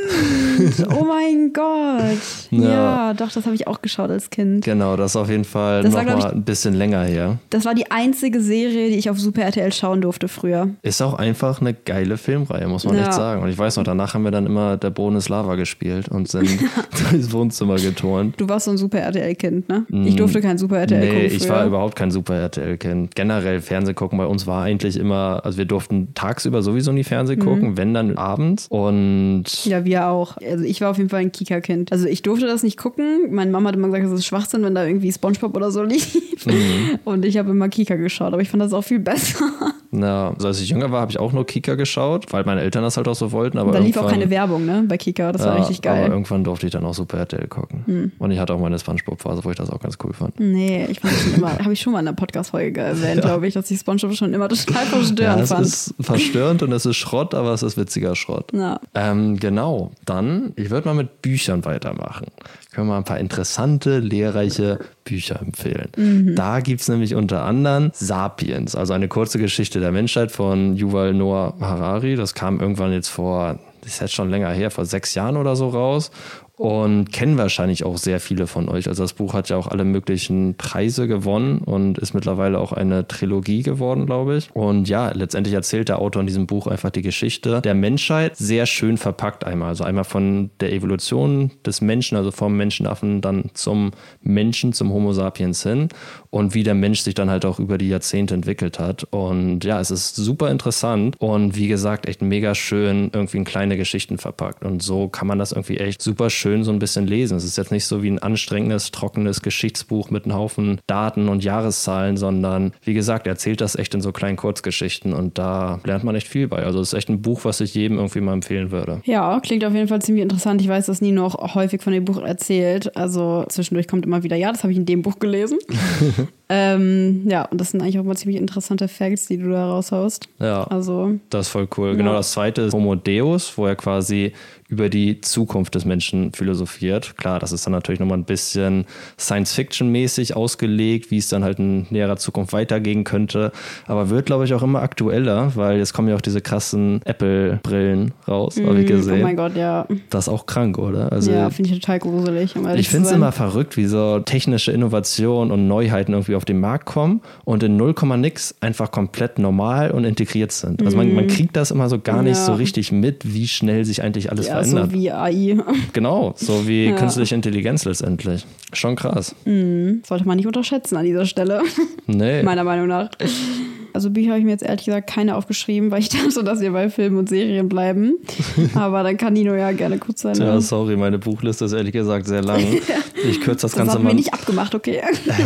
oh mein Gott. Ja, ja doch, das habe ich auch geschaut als Kind. Genau, das ist auf jeden Fall nochmal ein bisschen länger her. Das war die einzige Serie, die ich auf Super RTL schauen durfte früher. Ist auch einfach eine geile Filmreihe, muss man ja. echt sagen. Und ich weiß noch, danach haben wir dann immer Der Boden ist Lava gespielt und sind durchs Wohnzimmer geturnt. Du warst so ein Super RTL-Kind, ne? Ich mm, durfte kein Super RTL nee, gucken. Nee, ich war überhaupt kein Super Super RTL kennt. Generell Fernseh gucken bei uns war eigentlich immer, also wir durften tagsüber sowieso nie Fernseh mhm. gucken, wenn dann abends. Und ja, wir auch. Also ich war auf jeden Fall ein Kika-Kind. Also ich durfte das nicht gucken. Meine Mama hat immer gesagt, das ist Schwachsinn, wenn da irgendwie Spongebob oder so lief. Mhm. Und ich habe immer Kika geschaut, aber ich fand das auch viel besser. Na, also als ich jünger war, habe ich auch nur Kika geschaut, weil meine Eltern das halt auch so wollten. Aber da lief auch keine Werbung, ne, bei Kika. Das ja, war richtig geil. Aber irgendwann durfte ich dann auch Super RTL gucken. Mhm. Und ich hatte auch meine Spongebob-Phase, wo ich das auch ganz cool fand. Nee, ich fand das schon immer, habe ich schon mal in der Podcast-Folge erwähnt, ja. glaube ich, dass ich Spongebob schon immer total verstörend ja, es fand. Es ist verstörend und es ist Schrott, aber es ist witziger Schrott. Ja. Ähm, genau, dann, ich würde mal mit Büchern weitermachen können wir ein paar interessante, lehrreiche Bücher empfehlen. Mhm. Da gibt es nämlich unter anderem Sapiens, also eine kurze Geschichte der Menschheit von Yuval Noah Harari. Das kam irgendwann jetzt vor, das ist jetzt schon länger her, vor sechs Jahren oder so raus und kennen wahrscheinlich auch sehr viele von euch. Also das Buch hat ja auch alle möglichen Preise gewonnen und ist mittlerweile auch eine Trilogie geworden, glaube ich. Und ja, letztendlich erzählt der Autor in diesem Buch einfach die Geschichte der Menschheit sehr schön verpackt einmal. Also einmal von der Evolution des Menschen, also vom Menschenaffen dann zum Menschen, zum Homo sapiens hin und wie der Mensch sich dann halt auch über die Jahrzehnte entwickelt hat. Und ja, es ist super interessant und wie gesagt, echt mega schön irgendwie in kleine Geschichten verpackt. Und so kann man das irgendwie echt super schön so ein bisschen lesen. Es ist jetzt nicht so wie ein anstrengendes, trockenes Geschichtsbuch mit einem Haufen Daten und Jahreszahlen, sondern wie gesagt, er erzählt das echt in so kleinen Kurzgeschichten und da lernt man echt viel bei. Also es ist echt ein Buch, was ich jedem irgendwie mal empfehlen würde. Ja, klingt auf jeden Fall ziemlich interessant. Ich weiß, dass Nino auch häufig von dem Buch erzählt. Also zwischendurch kommt immer wieder, ja, das habe ich in dem Buch gelesen. Ähm, ja, und das sind eigentlich auch mal ziemlich interessante Facts, die du da raushaust. Ja. Also, Das ist voll cool. Genau, das zweite ist Homo Deus, wo er quasi über die Zukunft des Menschen philosophiert. Klar, das ist dann natürlich nochmal ein bisschen Science-Fiction-mäßig ausgelegt, wie es dann halt in näherer Zukunft weitergehen könnte. Aber wird, glaube ich, auch immer aktueller, weil jetzt kommen ja auch diese krassen Apple-Brillen raus, habe ich oh gesehen. mein Gott, ja. Das ist auch krank, oder? Also Ja, finde ich total gruselig. um ich finde es immer verrückt, wie so technische Innovationen und Neuheiten irgendwie auf den Markt kommen und in 0, nix einfach komplett normal und integriert sind. Also man, man kriegt das immer so gar nicht Mhm. Ja. so richtig mit, wie schnell sich eigentlich alles Ja, verändert. so wie AI. genau, so wie Ja. künstliche Intelligenz letztendlich. Schon krass. Sollte man nicht unterschätzen an dieser Stelle, Nee. meiner Meinung nach. Also Bücher habe ich mir jetzt ehrlich gesagt keine aufgeschrieben, weil ich dachte, dass wir bei Filmen und Serien bleiben. Aber dann kann Nino ja gerne kurz sein. ja, sorry, meine Buchliste ist ehrlich gesagt sehr lang. Ich kürze das, das Ganze haben mal. nicht abgemacht, okay?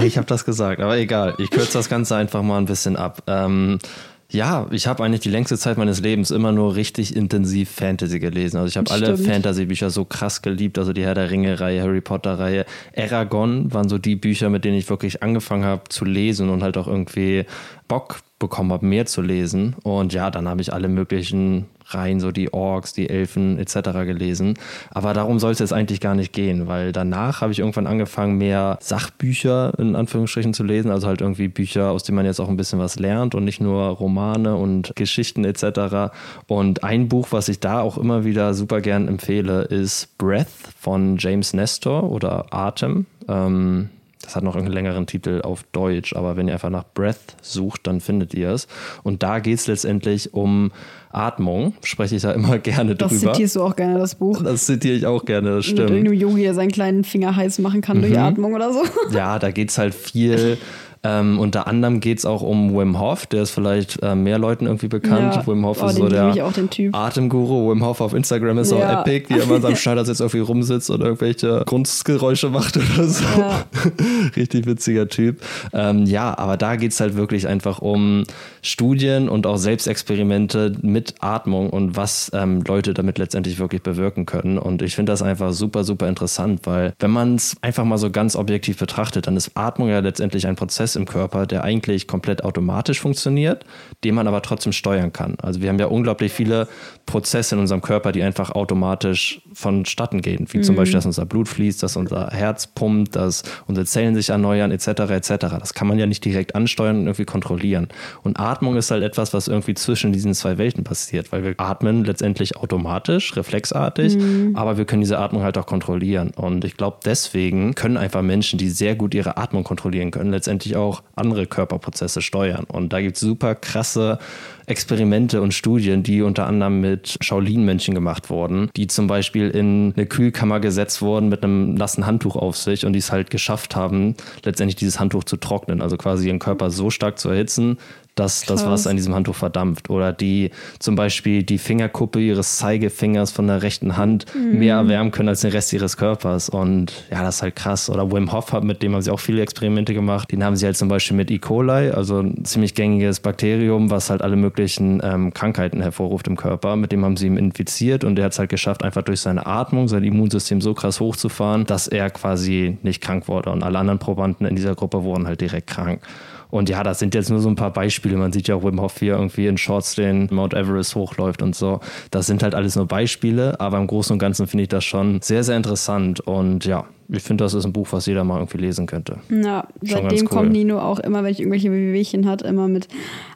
Ich habe das gesagt, aber egal. Ich kürze das Ganze einfach mal ein bisschen ab. Ähm, ja, ich habe eigentlich die längste Zeit meines Lebens immer nur richtig intensiv Fantasy gelesen. Also ich habe alle. Fantasy-Bücher so krass geliebt. Also die Herr der Ringe-Reihe, Harry Potter-Reihe, Eragon waren so die Bücher, mit denen ich wirklich angefangen habe zu lesen und halt auch irgendwie Bock bekommen habe, mehr zu lesen. Und ja, dann habe ich alle möglichen Reihen, so die Orks, die Elfen etc. gelesen. Aber darum soll es jetzt eigentlich gar nicht gehen, weil danach habe ich irgendwann angefangen, mehr Sachbücher in Anführungsstrichen zu lesen. Also halt irgendwie Bücher, aus denen man jetzt auch ein bisschen was lernt und nicht nur Romane und Geschichten etc. Und ein Buch, was ich da auch immer wieder super gern empfehle, ist Breath von James Nestor oder Atem. Ähm, das hat noch einen längeren Titel auf Deutsch, aber wenn ihr einfach nach Breath sucht, dann findet ihr es. Und da geht es letztendlich um Atmung. Spreche ich da immer gerne Das drüber. zitierst du auch gerne, das Buch. Das zitiere ich auch gerne, das Mit stimmt. irgendeinem Yogi, der seinen kleinen Finger heiß machen kann Mhm. durch Atmung oder so. Ja, da geht es halt viel. Ähm, unter anderem geht es auch um Wim Hof, der ist vielleicht äh, mehr Leuten irgendwie bekannt. Ja. Wim Hof Oh, ist so der ich auch, den Typ. Atemguru. Wim Hof auf Instagram ist Ja. auch epic, wie er immer seinem Schneidersitz irgendwie rumsitzt und irgendwelche Grundgeräusche macht oder so. Ja. Richtig witziger Typ. Ähm, ja, aber da geht es halt wirklich einfach um Studien und auch Selbstexperimente mit Atmung und was ähm, Leute damit letztendlich wirklich bewirken können. Und ich finde das einfach super, super interessant, weil wenn man es einfach mal so ganz objektiv betrachtet, dann ist Atmung ja letztendlich ein Prozess im Körper, der eigentlich komplett automatisch funktioniert, den man aber trotzdem steuern kann. Also wir haben ja unglaublich viele Prozesse in unserem Körper, die einfach automatisch vonstatten gehen, wie zum Beispiel, dass unser Blut fließt, dass unser Herz pumpt, dass unsere Zellen sich erneuern, etc. etc. Das kann man ja nicht direkt ansteuern und irgendwie kontrollieren. Und Atmung ist halt etwas, was irgendwie zwischen diesen zwei Welten passiert, weil wir atmen letztendlich automatisch, reflexartig, aber wir können diese Atmung halt auch kontrollieren. Und ich glaube, deswegen können einfach Menschen, die sehr gut ihre Atmung kontrollieren können, letztendlich auch andere Körperprozesse steuern. Und da gibt es super krasse Experimente und Studien, die unter anderem mit Shaolin-Mönchen gemacht wurden, die zum Beispiel in eine Kühlkammer gesetzt wurden mit einem nassen Handtuch auf sich und die es halt geschafft haben, letztendlich dieses Handtuch zu trocknen, also quasi ihren Körper so stark zu erhitzen, dass das Krass. Wasser in diesem Handtuch verdampft. Oder die zum Beispiel die Fingerkuppe ihres Zeigefingers von der rechten Hand mehr erwärmen können als den Rest ihres Körpers. Und ja, das ist halt krass. Oder Wim Hof, hat- mit dem haben sie auch viele Experimente gemacht. Den haben sie halt zum Beispiel mit E. coli, also ein ziemlich gängiges Bakterium, was halt alle möglichen ähm, Krankheiten hervorruft im Körper. Mit dem haben sie ihn infiziert und der hat es halt geschafft, einfach durch seine Atmung sein Immunsystem so krass hochzufahren, dass er quasi nicht krank wurde. Und alle anderen Probanden in dieser Gruppe wurden halt direkt krank. Und ja, das sind jetzt nur so ein paar Beispiele. Man sieht ja auch Wim Hof hier irgendwie in Shorts den Mount Everest hochläuft und so. Das sind halt alles nur Beispiele, aber im Großen und Ganzen finde ich das schon sehr, sehr interessant. Und ja, ich finde, das ist ein Buch, was jeder mal irgendwie lesen könnte. Ja, Schon seitdem cool. kommt Nino auch immer, wenn ich irgendwelche Wehwehchen hat, immer mit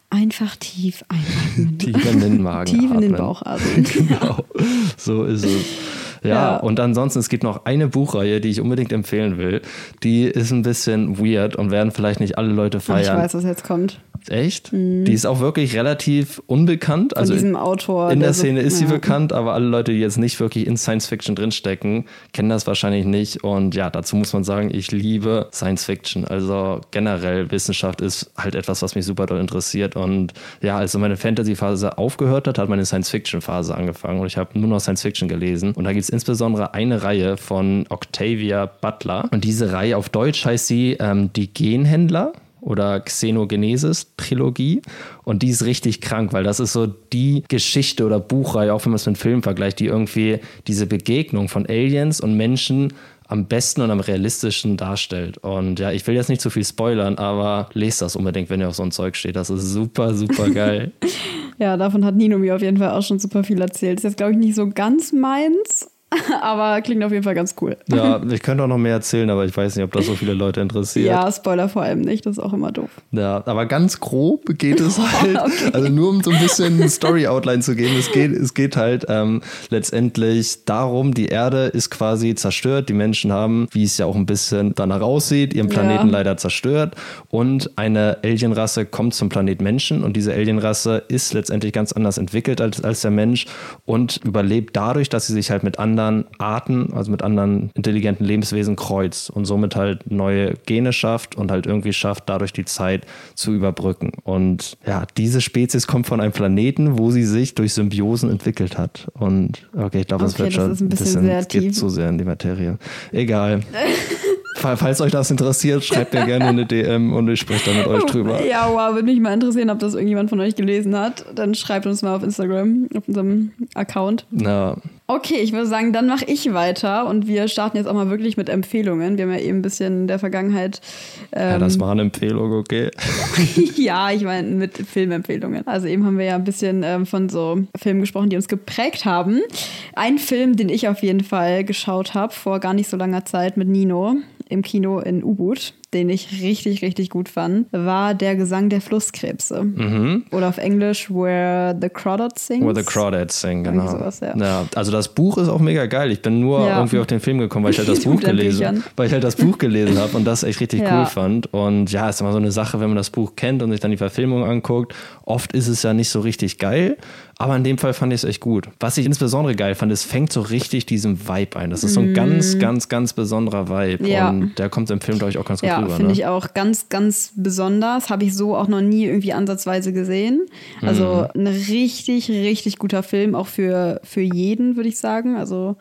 einfach tief einatmen. Tief in den Magen. Tief in den atmen. Bauch atmen. Genau, so ist es. Ja, Ja. und ansonsten, es gibt noch eine Buchreihe, die ich unbedingt empfehlen will. Die ist ein bisschen weird und werden vielleicht nicht alle Leute Ach, ich feiern. weiß, was jetzt kommt. Echt? Die ist auch wirklich relativ unbekannt. Von also diesem Autor. in der so- Szene ist sie ja. bekannt, aber alle Leute, die jetzt nicht wirklich in Science Fiction drinstecken, kennen das wahrscheinlich nicht. Und ja, dazu muss man sagen, ich liebe Science Fiction. Also generell Wissenschaft ist halt etwas, was mich super doll interessiert. Und ja, als so meine Fantasy-Phase aufgehört hat, hat meine Science-Fiction-Phase angefangen. Und ich habe nur noch Science Fiction gelesen. Und da gibt es insbesondere eine Reihe von Octavia Butler. Und diese Reihe auf Deutsch heißt sie ähm, Die Genhändler oder Xenogenesis-Trilogie. Und die ist richtig krank, weil das ist so die Geschichte oder Buchreihe, auch wenn man es mit Filmen vergleicht, die irgendwie diese Begegnung von Aliens und Menschen am besten und am realistischen darstellt. Und ja, ich will jetzt nicht zu viel spoilern, aber lest das unbedingt, wenn ihr auf so ein Zeug steht. Das ist super, super geil. ja, davon hat Nino mir auf jeden Fall auch schon super viel erzählt. Ist jetzt, glaube ich, nicht so ganz meins, aber klingt auf jeden Fall ganz cool. Ja, ich könnte auch noch mehr erzählen, aber ich weiß nicht, ob das so viele Leute interessiert. Ja, Spoiler vor allem nicht, das ist auch immer doof. Ja, aber ganz grob geht es halt, okay. also nur um so ein bisschen Story-Outline zu geben, es geht, es geht halt ähm, letztendlich darum, die Erde ist quasi zerstört, die Menschen haben, wie es ja auch ein bisschen danach aussieht, ihren Planeten ja. leider zerstört und eine Alienrasse kommt zum Planet Menschen und diese Alienrasse ist letztendlich ganz anders entwickelt als, als der Mensch und überlebt dadurch, dass sie sich halt mit anderen anderen Arten, also mit anderen intelligenten Lebenswesen kreuzt und somit halt neue Gene schafft und halt irgendwie schafft, dadurch die Zeit zu überbrücken. Und ja, diese Spezies kommt von einem Planeten, wo sie sich durch Symbiosen entwickelt hat. Und okay, ich glaube, okay, wird schon ein bisschen, bisschen geht zu sehr in die Materie. Egal. Falls euch das interessiert, schreibt mir gerne eine DM und ich spreche dann mit euch drüber. Ja, wow, würde mich mal interessieren, ob das irgendjemand von euch gelesen hat. Dann schreibt uns mal auf Instagram, auf unserem Account. Na. Okay, ich würde sagen, dann mache ich weiter und wir starten jetzt auch mal wirklich mit Empfehlungen. Wir haben ja eben ein bisschen in der Vergangenheit. Ähm, ja, das war eine Empfehlung, okay. ja, ich meine mit Filmempfehlungen. Also eben haben wir ja ein bisschen ähm, von so Filmen gesprochen, die uns geprägt haben. Ein Film, den ich auf jeden Fall geschaut habe vor gar nicht so langer Zeit mit Nino, im Kino in Ubud, den ich richtig, richtig gut fand, war der Gesang der Flusskrebse. Mhm. Oder auf Englisch Where the Crawdads Sing. Where the Crawdads Sing, genau. Sowas, ja. ja. also das Buch ist auch mega geil. Ich bin nur ja. irgendwie auf den Film gekommen, weil ich halt das Buch gelesen, weil ich halt das Buch gelesen habe und das echt richtig ja. cool fand. Und ja, ist immer so eine Sache, wenn man das Buch kennt und sich dann die Verfilmung anguckt. Oft ist es ja nicht so richtig geil, aber in dem Fall fand ich es echt gut. Was ich insbesondere geil fand, es fängt so richtig diesem Vibe ein. Das ist so ein mm. ganz, ganz, ganz besonderer Vibe. Ja. Und der kommt im Film, glaube ich, auch ganz gut ja, rüber. Finde ne? ich auch ganz, ganz besonders. Habe ich so auch noch nie irgendwie ansatzweise gesehen. Also mhm. ein richtig, richtig guter Film, auch für, für jeden, würde ich sagen. Also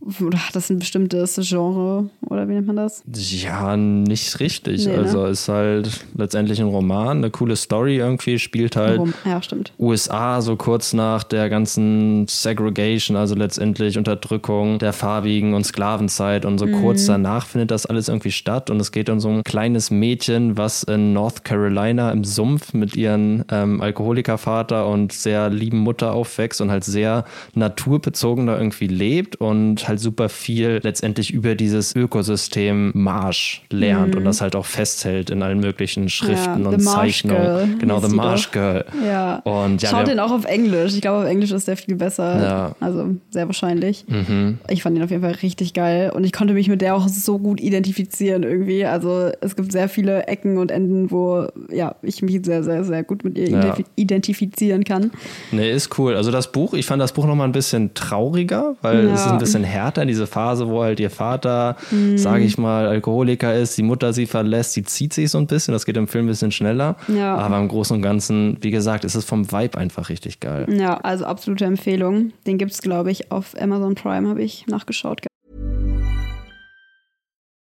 oder hat das ein bestimmtes Genre oder wie nennt man das? Ja, nicht richtig. Nee, ne? Also ist halt letztendlich ein Roman, eine coole Story irgendwie, spielt halt ja, USA so kurz nach der ganzen Segregation, also letztendlich Unterdrückung der Farbigen und Sklavenzeit und so mhm. kurz danach findet das alles irgendwie statt und es geht um so ein kleines Mädchen, was in North Carolina im Sumpf mit ihrem ähm, Alkoholikervater und sehr lieben Mutter aufwächst und halt sehr naturbezogen da irgendwie lebt und halt super viel letztendlich über dieses Ökosystem Marsh lernt mhm. und das halt auch festhält in allen möglichen Schriften ja, und Zeichnungen. Genau, The Marsh Girl. Ja. Und, ja, Schaut den auch auf Englisch. Ich glaube, auf Englisch ist der viel besser. Ja. Also sehr wahrscheinlich. Mhm. Ich fand ihn auf jeden Fall richtig geil und ich konnte mich mit der auch so gut identifizieren irgendwie. Also es gibt sehr viele Ecken und Enden, wo ja, ich mich sehr, sehr, sehr gut mit ihr ja. identifizieren kann. Nee, ist cool. Also das Buch, ich fand das Buch nochmal ein bisschen trauriger, weil es ist ein bisschen härter härter, diese Phase, wo halt ihr Vater, mhm. sage ich mal, Alkoholiker ist, die Mutter sie verlässt, sie zieht sich so ein bisschen, das geht im Film ein bisschen schneller. Ja. Aber im Großen und Ganzen, wie gesagt, ist es vom Vibe einfach richtig geil. Ja, also absolute Empfehlung. Den gibt es, glaube ich, auf Amazon Prime, habe ich nachgeschaut.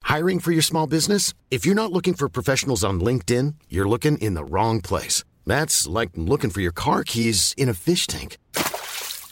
Hiring for your small business? If you're not looking for professionals on LinkedIn, you're looking in the wrong place. That's like looking for your car keys in a fish tank.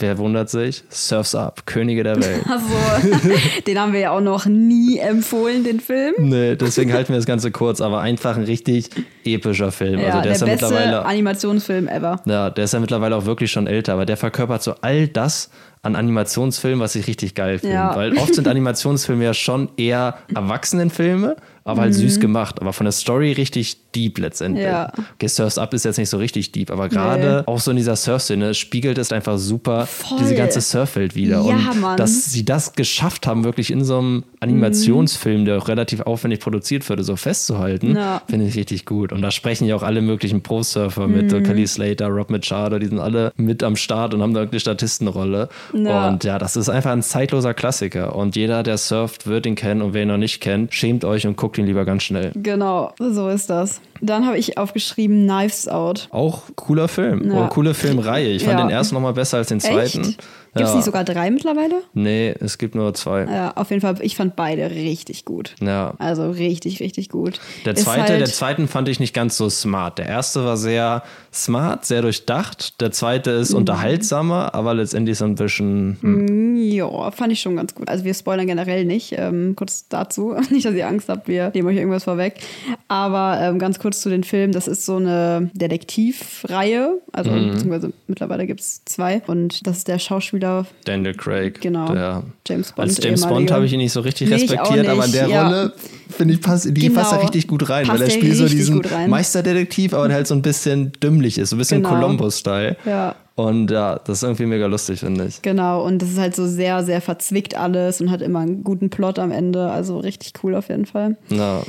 Wer wundert sich? Surfs Up, Könige der Welt. Also, den haben wir ja auch noch nie empfohlen, den Film. Nee, deswegen halten wir das Ganze kurz, aber einfach ein richtig epischer Film. Ja, also der, der ist ja beste mittlerweile Animationsfilm ever. Ja, der ist ja mittlerweile auch wirklich schon älter, aber der verkörpert so all das an Animationsfilmen, was ich richtig geil finde. Ja. Weil oft sind Animationsfilme ja schon eher Erwachsenenfilme, aber halt süß gemacht. Aber von der Story richtig deep letztendlich. Ja. Okay, Surf's Up ist jetzt nicht so richtig deep, aber gerade auch so in dieser Surf-Szene spiegelt es einfach super diese ganze Surfwelt wieder. Ja, und Mann. dass sie das geschafft haben, wirklich in so einem Animationsfilm, der auch relativ aufwendig produziert wurde, so festzuhalten, Ja. finde ich richtig gut. Und da sprechen ja auch alle möglichen Pro-Surfer mit, Mhm. so Kelly Slater, Rob Machado, die sind alle mit am Start und haben da eine Statistenrolle. Ja. Und ja, das ist einfach ein zeitloser Klassiker. Und jeder, der surft, wird ihn kennen. Und wer ihn noch nicht kennt, schämt euch und guckt ihn lieber ganz schnell. Genau, so ist das. Dann habe ich aufgeschrieben Knives Out. Auch cooler Film. Ja. Oder coole Filmreihe. Ich fand Ja. den ersten noch mal besser als den zweiten. Echt? Gibt es Ja. nicht sogar drei mittlerweile? Nee, es gibt nur zwei. Ja, auf jeden Fall. Ich fand beide richtig gut. Ja. Also richtig, richtig gut. Der Ist zweite, halt, der zweiten fand ich nicht ganz so smart. Der erste war sehr smart, sehr durchdacht. Der zweite ist Mhm. unterhaltsamer, aber letztendlich so ein bisschen. Hm. Ja, fand ich schon ganz gut. Also wir spoilern generell nicht. Ähm, kurz dazu. Nicht, dass ihr Angst habt, wir nehmen euch irgendwas vorweg. Aber ähm, ganz kurz zu den Filmen. Das ist so eine Detektivreihe. Also Mhm. beziehungsweise mittlerweile gibt es zwei. Und das ist der Schauspieler Daniel Craig. Genau. Der, James Bond. Als James Bond habe ich ihn nicht so richtig Nee, respektiert, aber in der ja. Rolle finde ich, passt, die Genau. passt da richtig gut rein, Passt weil er spielt so diesen. Meisterdetektiv, aber der halt so ein bisschen dümmlich ist, so ein bisschen Genau. Columbo-Style. Ja. Und ja, das ist irgendwie mega lustig, finde ich. Genau, und das ist halt so sehr, sehr verzwickt alles und hat immer einen guten Plot am Ende. Also richtig cool auf jeden Fall. Ja.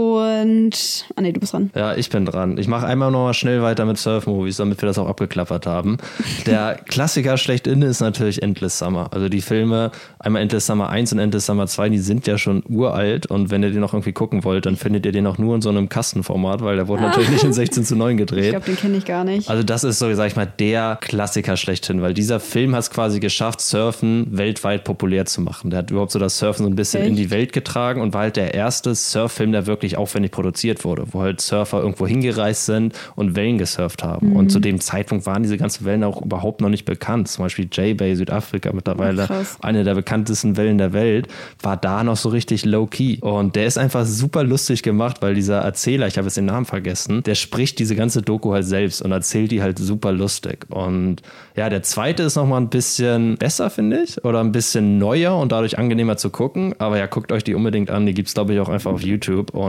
Und. Ah, nee, du bist dran. Ja, ich bin dran. Ich mache einmal noch mal schnell weiter mit Surf-Movies, damit wir das auch abgeklappert haben. Der Klassiker schlechthin ist natürlich Endless Summer. Also die Filme, einmal Endless Summer 1 und Endless Summer 2, die sind ja schon uralt und wenn ihr den noch irgendwie gucken wollt, dann findet ihr den auch nur in so einem Kastenformat, weil der wurde natürlich nicht in 16 zu 9 Ich gedreht. glaube, den kenne ich gar nicht. Also das ist so, sag ich mal, der Klassiker schlechthin, weil dieser Film hat es quasi geschafft, Surfen weltweit populär zu machen. Der hat überhaupt so das Surfen so ein bisschen Echt? in die Welt getragen und war halt der erste Surffilm, der wirklich aufwendig produziert wurde, wo halt Surfer irgendwo hingereist sind und Wellen gesurft haben. Mhm. Und zu dem Zeitpunkt waren diese ganzen Wellen auch überhaupt noch nicht bekannt. Zum Beispiel J-Bay, Südafrika, mittlerweile krass. eine der bekanntesten Wellen der Welt, war da noch so richtig low-key. Und der ist einfach super lustig gemacht, weil dieser Erzähler, ich habe jetzt den Namen vergessen, der spricht diese ganze Doku halt selbst und erzählt die halt super lustig. Und ja, der zweite ist nochmal ein bisschen besser, finde ich, oder ein bisschen neuer und dadurch angenehmer zu gucken. Aber ja, guckt euch die unbedingt an. Die gibt es, glaube ich, auch einfach auf YouTube und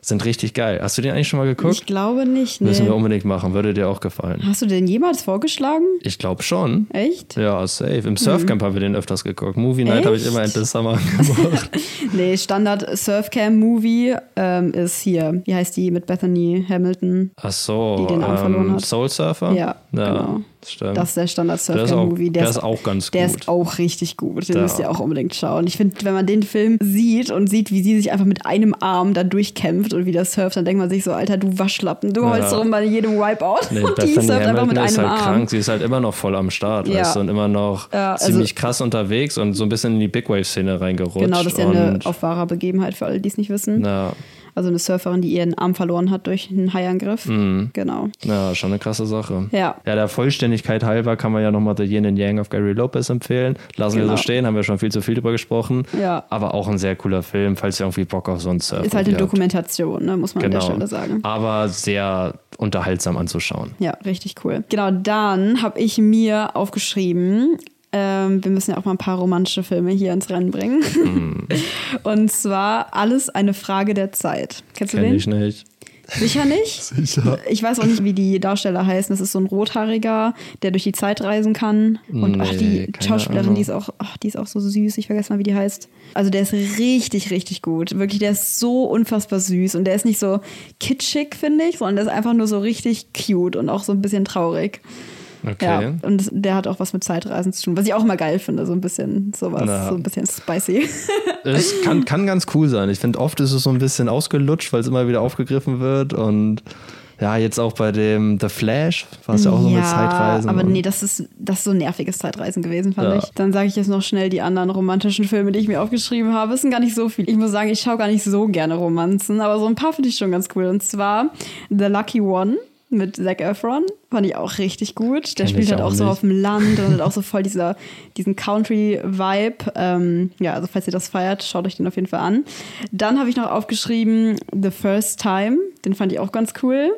sind richtig geil. Hast du den eigentlich schon mal geguckt? ich glaube nicht. Nee. Müssen wir unbedingt machen. Würde dir auch gefallen. Hast du den jemals vorgeschlagen? Ich glaube schon. Echt? Ja, safe. Im Surfcamp haben wir den öfters geguckt. Movie Night habe ich immer Endless Summer gemacht. Nee, Standard Surfcam-Movie ähm, ist hier. Wie heißt die mit Bethany Hamilton? Ach so, Die den Arm verloren ähm, hat. Soul Surfer? Ja, genau. Stimmt. Das ist der Standard Der ist auch- Surfcam-Movie. der ist auch ganz Der gut. ist auch richtig gut. Den Da- müsst ihr auch unbedingt schauen. Ich finde, wenn man den Film sieht und sieht, wie sie sich einfach mit einem Arm da durchkämpft und wie das surft, dann denkt man sich so, Alter, du Waschlappen, du holst Ja. rum bei jedem Wipeout. Nee, und die Bethany surft einfach Hamilton mit ist einem halt Arm. krank. Sie ist halt immer noch voll am Start, Ja. weißt du, und immer noch Ja, also- ziemlich krass unterwegs und so ein bisschen in die Big Wave-Szene reingerutscht. Genau, das ist ja eine auf wahrer Begebenheit für alle, die es nicht wissen. ja, Also eine Surferin, die ihren Arm verloren hat durch einen Haiangriff. Genau. ja, schon eine krasse Sache. Ja. Ja, der Vollständigkeit halber kann man ja nochmal The Yin and Yang of Gary Lopez empfehlen. Lassen wir Genau. so stehen, haben wir schon viel zu viel drüber gesprochen. Ja. Aber auch ein sehr cooler Film, falls ihr irgendwie Bock auf so einen Surf Ist halt eine habt. Dokumentation, ne, muss man Genau. an der Stelle sagen. Aber sehr unterhaltsam anzuschauen. Ja, richtig cool. Genau, dann habe ich mir aufgeschrieben, ähm, wir müssen ja auch mal ein paar romantische Filme hier ins Rennen bringen. Mhm. Und zwar Alles eine Frage der Zeit. Kennst du Kenn den? ich nicht. Sicher nicht? Sicher. Ich weiß auch nicht, wie die Darsteller heißen. Das ist so ein Rothaariger, der durch die Zeit reisen kann. Und ach, Nee, die keine Schauspielerin, Ahnung. die ist auch, ach, die ist auch so süß. Ich vergesse mal, wie die heißt. Also der ist richtig, richtig gut. Wirklich, der ist so unfassbar süß. Und der ist nicht so kitschig, finde ich, sondern der ist einfach nur so richtig cute und auch so ein bisschen traurig. Okay. Ja, und der hat auch was mit Zeitreisen zu tun, was ich auch immer geil finde, so ein bisschen sowas, Na. so ein bisschen spicy. Es kann, kann ganz cool sein. Ich finde, oft ist es so ein bisschen ausgelutscht, weil es immer wieder aufgegriffen wird. Und ja, jetzt auch bei dem The Flash war es ja auch so mit Zeitreisen. aber nee, das ist, das ist so ein nerviges Zeitreisen gewesen, fand Ja. ich. Dann sage ich jetzt noch schnell die anderen romantischen Filme, die ich mir aufgeschrieben habe. Es sind gar nicht so viele. Ich muss sagen, ich schaue gar nicht so gerne Romanzen, aber so ein paar finde ich schon ganz cool. Und zwar The Lucky One mit Zac Efron. Fand ich auch richtig gut. Der Kenn spielt halt auch auch so auf dem Land und hat auch so voll dieser, diesen Country-Vibe. Ähm, ja, also falls ihr das feiert, schaut euch den auf jeden Fall an. Dann habe ich noch aufgeschrieben The First Time. Den fand ich auch ganz cool.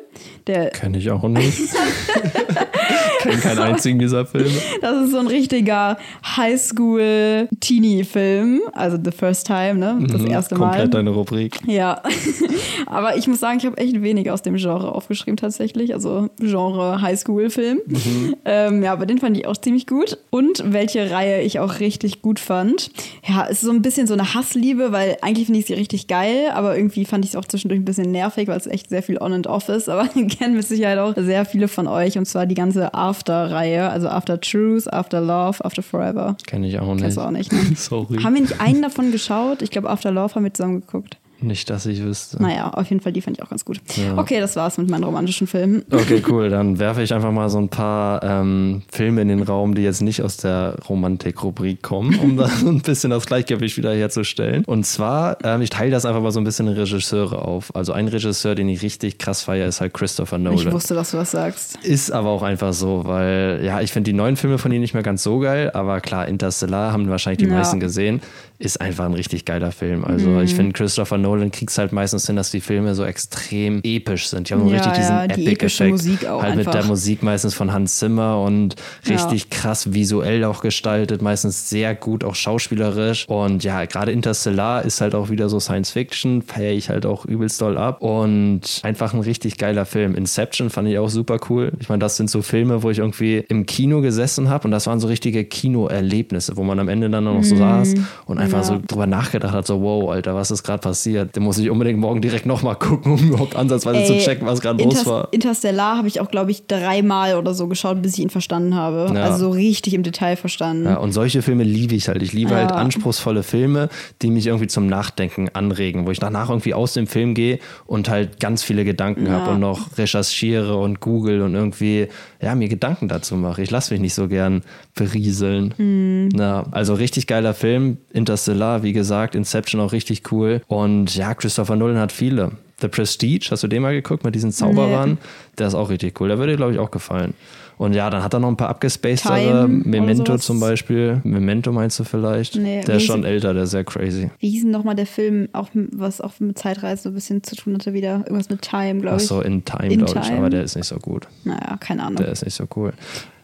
Der Kenn ich auch nicht. kenne keinen einzigen dieser Filme. Das ist so ein richtiger Highschool-Teenie-Film. Also The First Time, ne? Das erste Mal. Mhm. Komplett deine Rubrik. Ja, aber ich muss sagen, ich habe echt wenig aus dem Genre aufgeschrieben tatsächlich. Also Genre Highschool-Film. Mhm. Ähm, ja, aber den fand ich auch ziemlich gut. Und welche Reihe ich auch richtig gut fand. Ja, es ist so ein bisschen so eine Hassliebe, weil eigentlich finde ich sie richtig geil, aber irgendwie fand ich es auch zwischendurch ein bisschen nervig, weil es echt sehr viel On and Off ist. Aber kennen mit Sicherheit auch sehr viele von euch. Und zwar die ganze After-Reihe. Also After Truth, After Love, After Forever. Kenne ich auch nicht. Kennst du auch nicht, ne? Sorry. Haben wir nicht einen davon geschaut? Ich glaube, After Love haben wir zusammen geguckt. Nicht, dass ich wüsste. Naja, auf jeden Fall, die fand ich auch ganz gut. Okay, das war's mit meinen romantischen Filmen. Okay, cool. Dann werfe ich einfach mal so ein paar ähm, Filme in den Raum, die jetzt nicht aus der Romantik-Rubrik kommen, um da so ein bisschen das Gleichgewicht wieder herzustellen. Und zwar, ähm, ich teile das einfach mal so ein bisschen in Regisseure auf. Also ein Regisseur, den ich richtig krass feiere, ist halt Christopher Nolan. Ich wusste, dass du das sagst. Ist aber auch einfach so, weil, ja, ich finde die neuen Filme von ihm nicht mehr ganz so geil, aber klar, Interstellar haben wahrscheinlich die Ja. meisten gesehen, ist einfach ein richtig geiler Film. Also Mhm. ich finde, Christopher Nolan kriegt es halt meistens hin, dass die Filme so extrem episch sind. Die haben so Ja, richtig diesen ja, die epische Epic-Effekt. Musik auch Halt mit der einfach. Musik meistens von Hans Zimmer und Ja. richtig krass visuell auch gestaltet, meistens sehr gut auch schauspielerisch. Und ja, gerade Interstellar ist halt auch wieder so Science Fiction, feiere ich halt auch übelst doll ab. Und einfach ein richtig geiler Film. Inception fand ich auch super cool. Ich meine, das sind so Filme, wo ich irgendwie im Kino gesessen habe und das waren so richtige Kinoerlebnisse, wo man am Ende dann noch so saß und einfach Mhm. Ja. so drüber nachgedacht hat, so wow, Alter, was ist gerade passiert? Den muss ich unbedingt morgen direkt nochmal gucken, um überhaupt ansatzweise zu Ey, checken, was gerade los war. Interstellar habe ich auch, glaube ich, dreimal oder so geschaut, bis ich ihn verstanden habe. Ja. Also so richtig im Detail verstanden. Ja, und solche Filme liebe ich halt. Ich liebe halt anspruchsvolle Filme, die mich irgendwie zum Nachdenken anregen, wo ich danach irgendwie aus dem Film gehe und halt ganz viele Gedanken habe und noch recherchiere und google und irgendwie, ja, mir Gedanken dazu mache. Ich lasse mich nicht so gern berieseln. Mhm. Na, also richtig geiler Film. Interstellar, wie gesagt, Inception auch richtig cool. Und ja, Christopher Nolan hat viele. The Prestige, hast du den mal geguckt mit diesen Zauberern? Der ist auch richtig cool. Der würde dir, glaube ich, auch gefallen. Und ja, dann hat er noch ein paar abgespacedere. Memento zum Beispiel. Memento meinst du vielleicht? Nee, der ist schon älter, der ist sehr crazy. Wie hieß denn nochmal der Film, auch was auch mit Zeitreisen so ein bisschen zu tun hatte wieder? Irgendwas mit Time, glaube Ach ich. so, in Time, glaube ich. Aber der ist nicht so gut. Naja, keine Ahnung. Der ist nicht so cool.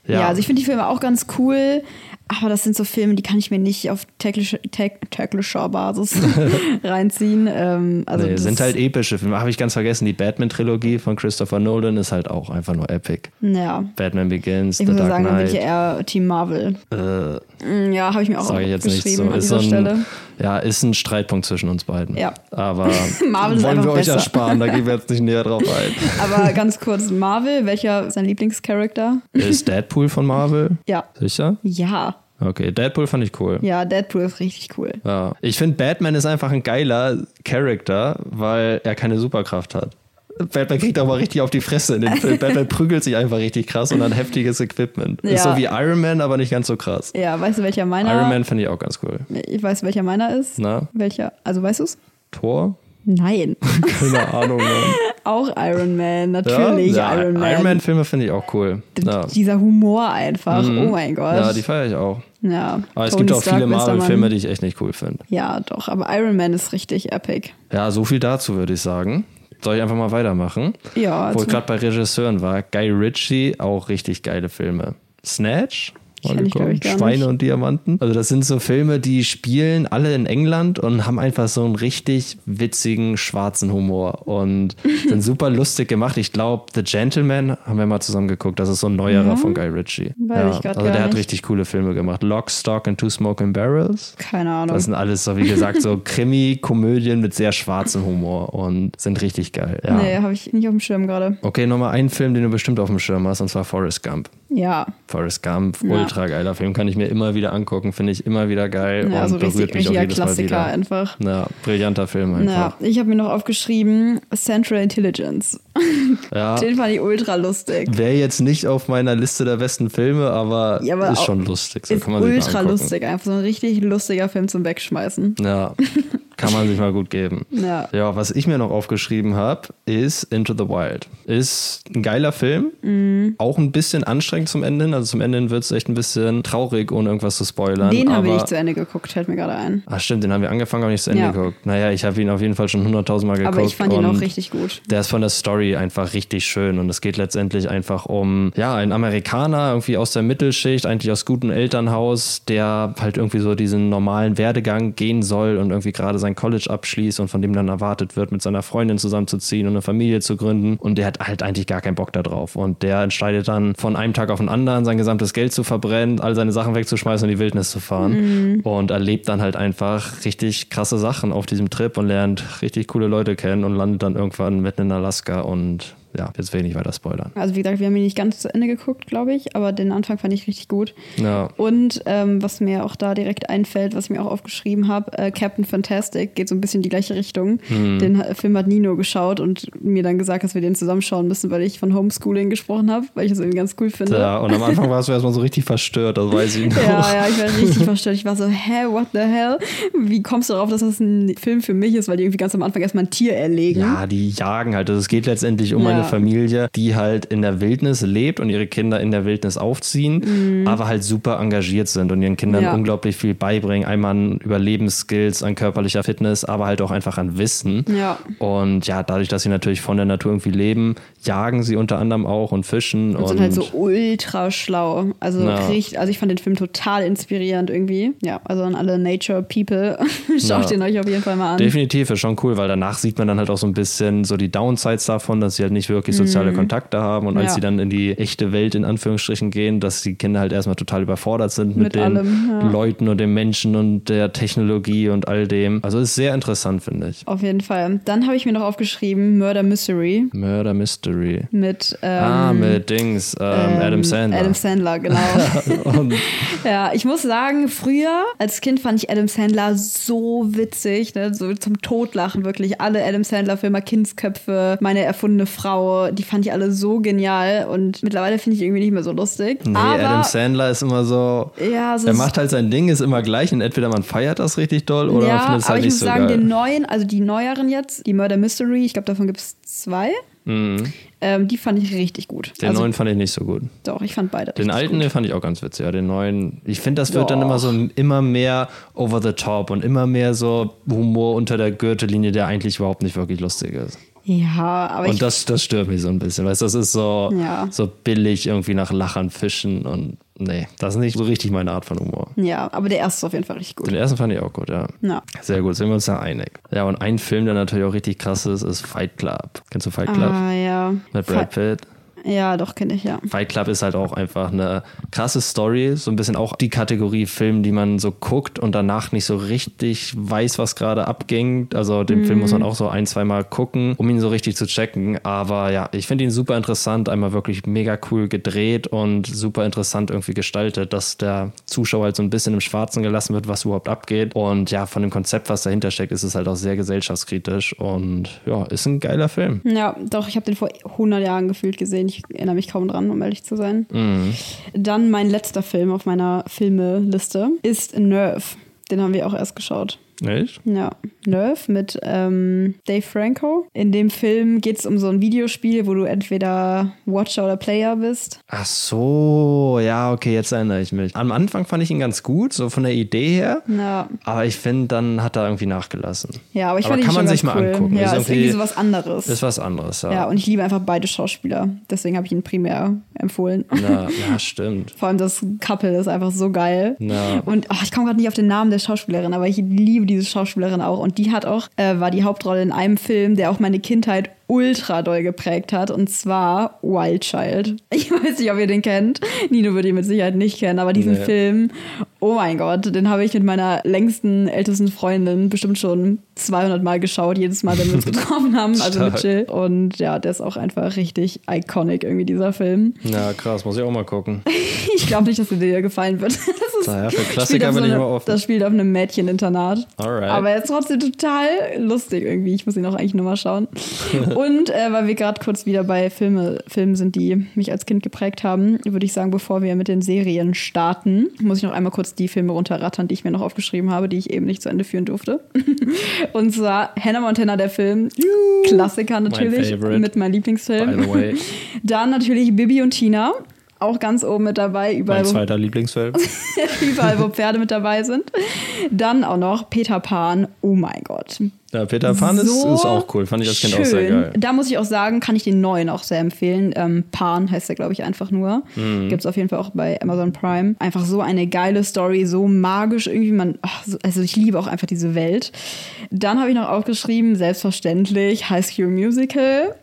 Ja, also ich finde die Filme auch ganz cool, aber das sind so Filme, die kann ich mir nicht auf tägliche, täg, täglicher Basis reinziehen. Ähm, also nee, das, sind halt epische Filme. Habe ich ganz vergessen. Die Batman-Trilogie von Christopher Nolan ist halt auch einfach nur epic. Ja. Batman Begins, Ich The muss ja Dark sagen, dann bin ich Knight. eher Team Marvel. Mm, Ja, habe ich mir auch Sage ich jetzt nicht so. an Ist dieser so Stelle. Ja, ist ein Streitpunkt zwischen uns beiden. Ja. Aber Marvel ist wollen wir euch besser. ersparen, da gehen wir jetzt nicht näher drauf ein. Aber ganz kurz, Marvel, welcher ist dein Lieblingscharakter? Ist Deadpool von Marvel? Ja. Sicher? Ja. Okay, Deadpool fand ich cool. Ja, Deadpool ist richtig cool. Ja. Ich finde, Batman ist einfach ein geiler Charakter, weil er keine Superkraft hat. Batman kriegt aber richtig auf die Fresse in den Film. Batman prügelt sich einfach richtig krass und hat heftiges Equipment. Ist Ja. so wie Iron Man, aber nicht ganz so krass. Ja, weißt du, welcher meiner Iron Man finde ich auch ganz cool. Ich weiß, welcher meiner ist. Na? Welcher? Also weißt du es? Thor? Nein. Keine Ahnung. Mann. auch Iron Man, natürlich ja, Iron Man. Iron Man-Filme finde ich auch cool. Ja. Dieser Humor einfach. Oh mein Gott. ja, die feiere ich auch. Ja, Aber es gibt auch Stark, viele Marvel-Filme, die ich echt nicht cool finde. Ja, doch, aber Iron Man ist richtig epic. Ja, so viel dazu würde ich sagen. Soll ich einfach mal weitermachen? Ja, Wo also- ich gerade bei Regisseuren war. Guy Ritchie, auch richtig geile Filme. Snatch? Mal Kenn ich, geguckt? ich, Schweine nicht. und Diamanten. Also das sind so Filme, die spielen alle in England und haben einfach so einen richtig witzigen, schwarzen Humor und sind super lustig gemacht. Ich glaube, The Gentleman haben wir mal zusammen geguckt. Das ist so ein neuerer von Guy Ritchie. Weiß ich grad also gar der hat nicht. richtig coole Filme gemacht. Lock, Stock and Two Smoking Barrels. Keine Ahnung. Das sind alles so, wie gesagt, so Krimi-Komödien mit sehr schwarzem Humor und sind richtig geil. Ja. Nee, habe ich nicht auf dem Schirm gerade. Okay, nochmal einen Film, den du bestimmt auf dem Schirm hast, und zwar Forrest Gump. Ja. Forrest Gump, Ja. ultra geiler Film, kann ich mir immer wieder angucken, finde ich immer wieder geil Ja, und so berührt richtig, mich auch jedes Mal Klassiker wieder. einfach. Ja, brillanter Film einfach. Ja, ich habe mir noch aufgeschrieben Central Intelligence. Ja. Den fand ich ultra lustig. Wäre jetzt nicht auf meiner Liste der besten Filme, aber, Ja, aber ist schon lustig. So Ist mal ultra lustig, einfach so ein richtig lustiger Film zum Wegschmeißen. Ja, Kann man sich mal gut geben. Ja. Ja, was ich mir noch aufgeschrieben habe, ist Into the Wild. Ist ein geiler Film. Mhm. Auch ein bisschen anstrengend zum Ende. hin. Also zum Ende hin wird es echt ein bisschen traurig, ohne irgendwas zu spoilern. Den wir aber- nicht zu Ende geguckt, fällt mir gerade ein. Ach stimmt, den haben wir angefangen, aber nicht zu Ende Ja. geguckt. Naja, ich habe ihn auf jeden Fall schon hunderttausendmal geguckt. Aber ich fand ihn auch richtig gut. Der ist von der Story einfach richtig schön und es geht letztendlich einfach um, ja, einen Amerikaner irgendwie aus der Mittelschicht, eigentlich aus gutem Elternhaus, der halt irgendwie so diesen normalen Werdegang gehen soll und irgendwie gerade sein College abschließt und von dem dann erwartet wird, mit seiner Freundin zusammenzuziehen und eine Familie zu gründen. Und der hat halt eigentlich gar keinen Bock darauf und der entscheidet dann von einem Tag auf den anderen sein gesamtes Geld zu verbrennen, all seine Sachen wegzuschmeißen und in die Wildnis zu fahren. Und erlebt dann halt einfach richtig krasse Sachen auf diesem Trip und lernt richtig coole Leute kennen und landet dann irgendwann mitten in Alaska und ja, jetzt will ich nicht weiter spoilern. Also wie gesagt, wir haben ihn nicht ganz zu Ende geguckt, glaube ich, aber den Anfang fand ich richtig gut. Ja. Und ähm, was mir auch da direkt einfällt, was ich mir auch aufgeschrieben habe, äh, Captain Fantastic geht so ein bisschen in die gleiche Richtung. Mhm. Den ha- Film hat Nino geschaut und mir dann gesagt, dass wir den zusammenschauen müssen, weil ich von Homeschooling gesprochen habe, weil ich das irgendwie ganz cool finde. Ja, und am Anfang warst du erstmal so richtig verstört, das weiß ich noch. Ja, ja, ich war richtig verstört. Ich war so, hä, what the hell? Wie kommst du darauf, dass das ein Film für mich ist, weil die irgendwie ganz am Anfang erstmal ein Tier erlegen? Ja, die jagen halt. Also es geht letztendlich um Ja. eine Familie, die halt in der Wildnis lebt und ihre Kinder in der Wildnis aufziehen, aber halt super engagiert sind und ihren Kindern Mhm. Ja. unglaublich viel beibringen. Einmal an Überlebensskills, an körperlicher Fitness, aber halt auch einfach an Wissen. Ja. Und ja, dadurch, dass sie natürlich von der Natur irgendwie leben, jagen sie unter anderem auch und fischen. Und sind halt so ultra schlau. Also Ja. richtig, also ich fand den Film total inspirierend irgendwie. Ja, also an alle Nature People, schaut Ja. den euch auf jeden Fall mal an. Definitiv, ist schon cool, weil danach sieht man dann halt auch so ein bisschen so die Downsides davon, dass sie halt nicht wirklich soziale Kontakte haben und als Mhm. Ja. sie dann in die echte Welt in Anführungsstrichen gehen, dass die Kinder halt erstmal total überfordert sind mit, Mit den allem, ja. Leuten und den Menschen und der Technologie und all dem. Also ist sehr interessant, finde ich. Auf jeden Fall. Dann habe ich mir noch aufgeschrieben Murder Mystery Murder Mystery. mit ähm, ah, mit Dings, ähm, Adam Sandler. Adam Sandler, genau. ja, ich muss sagen, früher als Kind fand ich Adam Sandler so witzig, ne? so zum Totlachen wirklich. Alle Adam Sandler-Filme, Kindsköpfe, meine erfundene Frau, die fand ich alle so genial und mittlerweile finde ich irgendwie nicht mehr so lustig. nee, Aber Adam Sandler ist immer so, ja, so er macht halt sein Ding, ist immer gleich und entweder man feiert das richtig doll oder man ja, findet es aber halt ich nicht muss so sagen, geil. den neuen, also die neueren jetzt, die Murder Mystery, ich glaube, davon gibt es zwei. Ähm, die fand ich richtig gut. Mhm. Den also, neuen fand ich nicht so gut. Doch, ich fand beide. Den alten, gut. den fand ich auch ganz witzig. Ja, den neuen. Ich finde, das wird dann Doch. immer so immer mehr over the top und immer mehr so Humor unter der Gürtellinie, der eigentlich überhaupt nicht wirklich lustig ist. Ja, aber ich und das, das stört mich so ein bisschen. Weißt du, das ist so, Ja. so billig irgendwie nach Lachern fischen und nee, das ist nicht so richtig meine Art von Humor. Ja, aber der erste ist auf jeden Fall richtig gut. Den ersten fand ich auch gut, ja. Ja. Sehr gut, sind wir uns da einig. Ja, und ein Film, der natürlich auch richtig krass ist, ist Fight Club. Kennst du Fight Club? Ah, ja. Mit Brad Pitt. Ja, doch, kenne ich, ja. Fight Club ist halt auch einfach eine krasse Story, so ein bisschen auch die Kategorie Film, die man so guckt und danach nicht so richtig weiß, was gerade abging. Also den Film muss man auch so ein, zweimal gucken, um ihn so richtig zu checken. Aber ja, ich finde ihn super interessant, einmal wirklich mega cool gedreht und super interessant irgendwie gestaltet, dass der Zuschauer halt so ein bisschen im Schwarzen gelassen wird, was überhaupt abgeht. Und ja, von dem Konzept, was dahinter steckt, ist es halt auch sehr gesellschaftskritisch und ja, ist ein geiler Film. Ja, doch, ich habe den vor 100 Jahren gefühlt gesehen. Ich erinnere mich kaum dran, um ehrlich zu sein. Mhm. Dann mein letzter Film auf meiner Filmeliste ist Nerve. Den haben wir auch erst geschaut. Echt? Ja, Nerve mit ähm, Dave Franco. In dem Film geht es um so ein Videospiel, wo du entweder Watcher oder Player bist. Ach so, ja, okay, jetzt erinnere ich mich. Am Anfang fand ich ihn ganz gut, so von der Idee her. Ja, Aber ich finde, dann hat er irgendwie nachgelassen. ja aber ich Aber fand ihn kann schon man ganz sich mal cool. angucken. Ja, Ist ist, irgendwie irgendwie- so was anderes. Ist was anderes, ja. ja, und ich liebe einfach beide Schauspieler. Deswegen habe ich ihn primär empfohlen. ja, ja, stimmt. Vor allem das Couple ist einfach so geil. Ja. Und ach, ich komme gerade nicht auf den Namen der Schauspielerin, aber ich liebe diese Schauspielerin auch. Und die hat auch, äh, war die Hauptrolle in einem Film, der auch meine Kindheit ultra doll geprägt hat. Und zwar Wild Child. Ich weiß nicht, ob ihr den kennt. Nino würde ihn mit Sicherheit nicht kennen, aber diesen Nee. Film, oh mein Gott, den habe ich mit meiner längsten, ältesten Freundin bestimmt schon 200 Mal geschaut, jedes Mal, wenn wir uns getroffen haben, also mit Stark. Jill. Und ja, der ist auch einfach richtig iconic irgendwie, dieser Film. Ja, krass, muss ich auch mal gucken. Ich glaube nicht, dass er dir gefallen wird. Das Naja, für Klassiker bin so ich immer offen. Das spielt auf einem Mädcheninternat. Alright. Aber er ist trotzdem total lustig irgendwie. Ich muss ihn auch eigentlich nochmal schauen. Und äh, weil wir gerade kurz wieder bei Filme, Filmen sind, die mich als Kind geprägt haben, würde ich sagen, bevor wir mit den Serien starten, muss ich noch einmal kurz die Filme runterrattern, die ich mir noch aufgeschrieben habe, die ich eben nicht zu Ende führen durfte. Und zwar Hannah Montana, der Film. Klassiker natürlich. favorite. Mit meinem Lieblingsfilm. Dann natürlich Bibi und Tina. Auch ganz oben mit dabei. Überall, Mein zweiter Lieblingsfilm. überall, wo Pferde mit dabei sind. Dann auch noch Peter Pan. Oh mein Gott. Ja, Peter Pan ist, So ist auch cool. Fand ich als Kind auch sehr schön. geil. Da muss ich auch sagen, kann ich den neuen auch sehr empfehlen. Ähm, Pan heißt der, glaube ich, einfach nur. Mhm. Gibt es auf jeden Fall auch bei Amazon Prime. Einfach so eine geile Story, so magisch irgendwie. Man, ach, so, also ich liebe auch einfach diese Welt. Dann habe ich noch aufgeschrieben, selbstverständlich, High School Musical.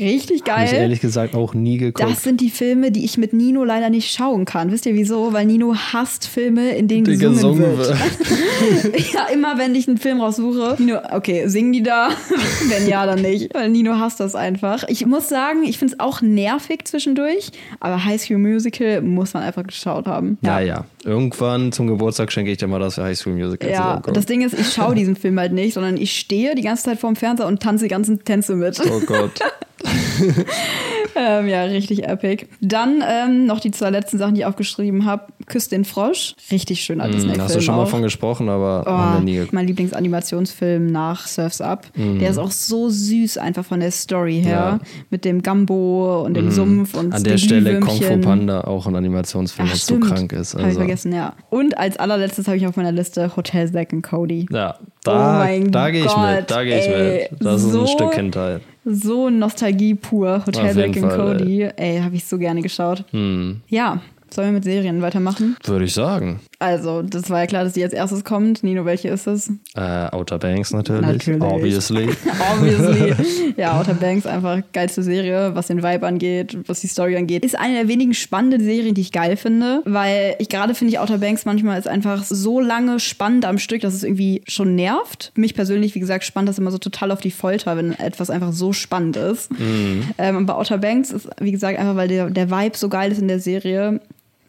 Richtig Habe ich geil. ehrlich gesagt auch nie geguckt. Das sind die Filme, die ich mit Nino leider nicht schauen kann. Wisst ihr wieso? Weil Nino hasst Filme, in denen Die gesungen, gesungen wird. wird. ja, immer wenn ich einen Film raussuche, Nino, okay, singen die da? wenn ja, dann nicht. Weil Nino hasst das einfach. Ich muss sagen, ich finde es auch nervig zwischendurch, aber High School Musical muss man einfach geschaut haben. Naja, irgendwann zum Geburtstag schenke ich dir mal das High School Musical. Ja, das Ding ist, ich schaue diesen Film halt nicht, sondern ich stehe die ganze Zeit vorm Fernseher und tanze die ganzen Tänze mit. Oh Gott. Ähm, ja, richtig epic. Dann ähm, noch die zwei letzten Sachen, die ich aufgeschrieben habe. Küss den Frosch. Richtig schöner Disney-Film. Hm, Hast du schon mal auch. von gesprochen, aber haben nie Oh, geguckt. mein Lieblingsanimationsfilm nach Surfs Up. Der ist auch so süß einfach von der Story her. Ja. Mit dem Gambo und dem Sumpf und An der Stelle Kung Fu. Panda auch ein Animationsfilm, was so krank ist. Hab ich Also, vergessen, ja. Und als allerletztes habe ich auf meiner Liste Hotel Zack und Cody. ja, Oh da, mein da gehe ich mit. Da gehe ich mit. Das ist so- ein Stück Kindheit. So Nostalgie pur. Hotel und Fall, Cody. Ey, habe ich so gerne geschaut. Hm. Ja, sollen wir mit Serien weitermachen? Würde ich sagen. Also, das war ja klar, dass die als erstes kommt. Nino, welche ist es? Äh, Outer Banks natürlich. Natürlich. Obviously. Obviously. ja, Outer Banks einfach geilste Serie, was den Vibe angeht, was die Story angeht. Ist eine der wenigen spannenden Serien, die ich geil finde, weil ich gerade finde ich Outer Banks manchmal ist einfach so lange spannend am Stück, dass es irgendwie schon nervt. Mich persönlich, wie gesagt, spannt das immer so total auf die Folter, wenn etwas einfach so spannend ist. Ähm, aber Outer Banks ist, wie gesagt, einfach weil der, der Vibe so geil ist in der Serie,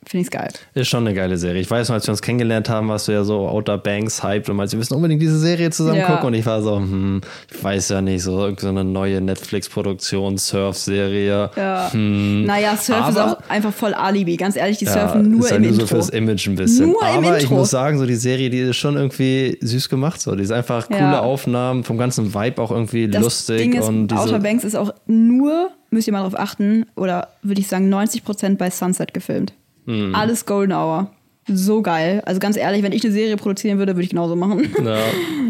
finde ich es geil. Ist schon eine geile Serie. Ich weiß noch, als wir uns kennengelernt haben, warst du ja so Outer Banks hyped und meinst, wir müssen unbedingt diese Serie zusammen Ja. gucken. Und ich war so, hm, ich weiß ja nicht, so irgendeine neue Netflix-Produktion, Surf-Serie. Ja. Naja, Surf ist Aber- auch einfach voll Alibi. Ganz ehrlich, die Ja, surfen nur ist ja im nur Intro. so fürs Image ein bisschen. Nur im Aber ich Intro. muss sagen, so die Serie, die ist schon irgendwie süß gemacht. So. Die ist einfach coole Ja. Aufnahmen, vom ganzen Vibe auch irgendwie Das lustig. Ding ist, und diese, Outer Banks ist auch nur, müsst ihr mal drauf achten, oder würde ich sagen 90% bei Sunset gefilmt. Hm. Alles Golden Hour. So geil. Also ganz ehrlich, wenn ich eine Serie produzieren würde, würde ich genauso machen. Ja.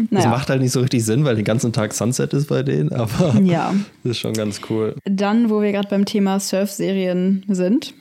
Das Naja. macht halt nicht so richtig Sinn, weil den ganzen Tag Sunset ist bei denen, aber Ja. das ist schon ganz cool. Dann, wo wir gerade beim Thema Surf-Serien sind.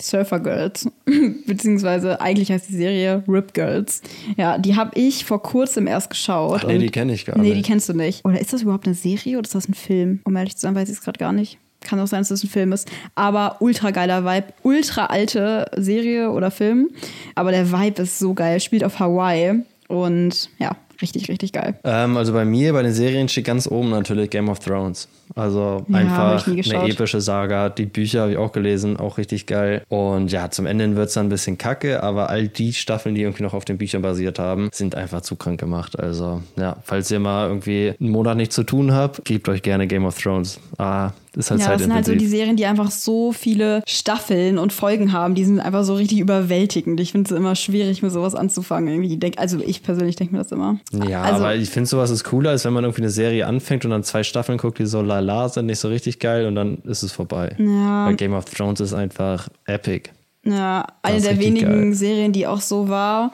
Surfer Girls, beziehungsweise eigentlich heißt die Serie Rip Girls. Ja, die habe ich vor kurzem erst geschaut. Ach nee, die kenn ich gar Nee, nicht. die kennst du nicht. Oder ist das überhaupt eine Serie oder ist das ein Film? Um ehrlich zu sein, weiß ich es gerade gar nicht. Kann auch sein, dass das ein Film ist. Aber ultra geiler Vibe. Ultra alte Serie oder Film. Aber der Vibe ist so geil. Spielt auf Hawaii. Und ja, richtig, richtig geil. Ähm, also bei mir, bei den Serien steht ganz oben natürlich Game of Thrones. Also Ja, einfach eine epische Saga. Die Bücher habe ich auch gelesen, auch richtig geil. Und ja, zum Ende wird es dann ein bisschen kacke, aber all die Staffeln, die irgendwie noch auf den Büchern basiert haben, sind einfach zu krank gemacht. Also ja, falls ihr mal irgendwie einen Monat nichts zu tun habt, gebt euch gerne Game of Thrones. Ah, ist halt Ja, das sind halt so die. Serien, die einfach so viele Staffeln und Folgen haben. Die sind einfach so richtig überwältigend. Ich finde es immer schwierig, mit sowas anzufangen. Irgendwie. Denk, also ich persönlich denke mir das immer. Ja, also, aber ich finde sowas ist cooler, als wenn man irgendwie eine Serie anfängt und dann zwei Staffeln guckt, die so lala sind, nicht so richtig geil und dann ist es vorbei. Ja. Weil Game of Thrones ist einfach epic. Ja, eine der wenigen geil. Serien, die auch so war,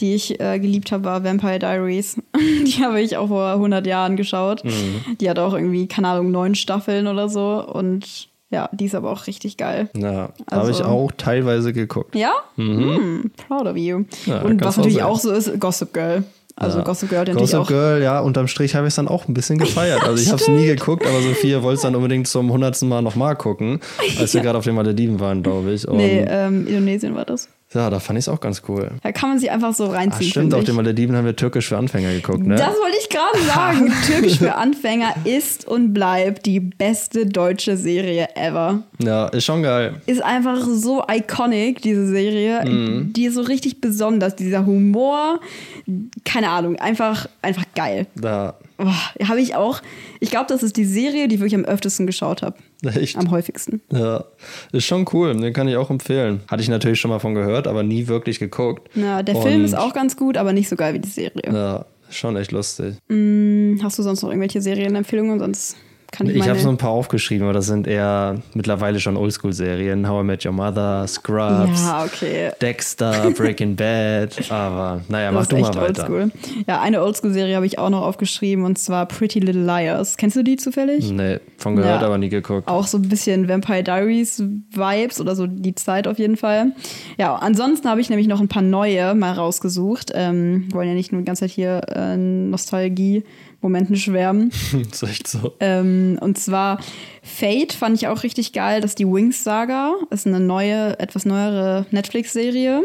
die ich äh, geliebt habe, war Vampire Diaries. die habe ich auch vor 100 Jahren geschaut. Mhm. Die hat auch irgendwie, keine Ahnung, neun Staffeln oder so. Und ja, die ist aber auch richtig geil. Ja, Also- habe ich auch teilweise geguckt. Ja? Hm, proud of you. Ja, Und was natürlich auch so ist, Gossip Girl. Also Ja. Gossip Girl natürlich Gossip auch. Girl, ja, unterm Strich habe ich es dann auch ein bisschen gefeiert. Also ich habe es nie geguckt, aber Sophia wollte es dann unbedingt zum hundertsten Mal nochmal gucken, als wir gerade auf den Malediven waren, glaube ich. Und Nee, ähm, Indonesien war das. Ja, da fand ich es auch ganz cool. Da kann man sich einfach so reinziehen. stimmt, finde auf den Malediven haben wir Türkisch für Anfänger geguckt, ne? Das wollte ich gerade sagen. Türkisch für Anfänger ist und bleibt die beste deutsche Serie ever. ja, ist schon geil. Ist einfach so iconic, diese Serie. Mhm. Die ist so richtig besonders. Dieser Humor, keine Ahnung, einfach, einfach geil. Da, Oh, habe ich auch. Ich glaube, das ist die Serie, die ich wirklich am öftesten geschaut habe. echt. Am häufigsten. Ja, ist schon cool. Den kann ich auch empfehlen. Hatte ich natürlich schon mal von gehört, aber nie wirklich geguckt. Ja, der Film Und, ist auch ganz gut, aber nicht so geil wie die Serie. Ja, schon echt lustig. Hast du sonst noch irgendwelche Serienempfehlungen? Sonst kann ich, Ich habe so ein paar aufgeschrieben, aber das sind eher mittlerweile schon Oldschool-Serien. How I Met Your Mother, Scrubs, ja, okay. Dexter, Breaking Bad. Aber naja, mach du mal weiter. oldschool. Ja, eine Oldschool-Serie habe ich auch noch aufgeschrieben und zwar Pretty Little Liars. Kennst du die zufällig? Nee, von gehört, Ja. aber nie geguckt. Auch so ein bisschen Vampire Diaries Vibes oder so die Zeit auf jeden Fall. Ja, ansonsten habe ich nämlich noch ein paar neue mal rausgesucht. Ähm, wollen ja nicht nur die ganze Zeit hier äh, Nostalgie-Momenten schwärmen. ist echt so. Ähm, und zwar Fate fand ich auch richtig geil. Das ist die Wings Saga. Das ist eine neue, etwas neuere Netflix-Serie.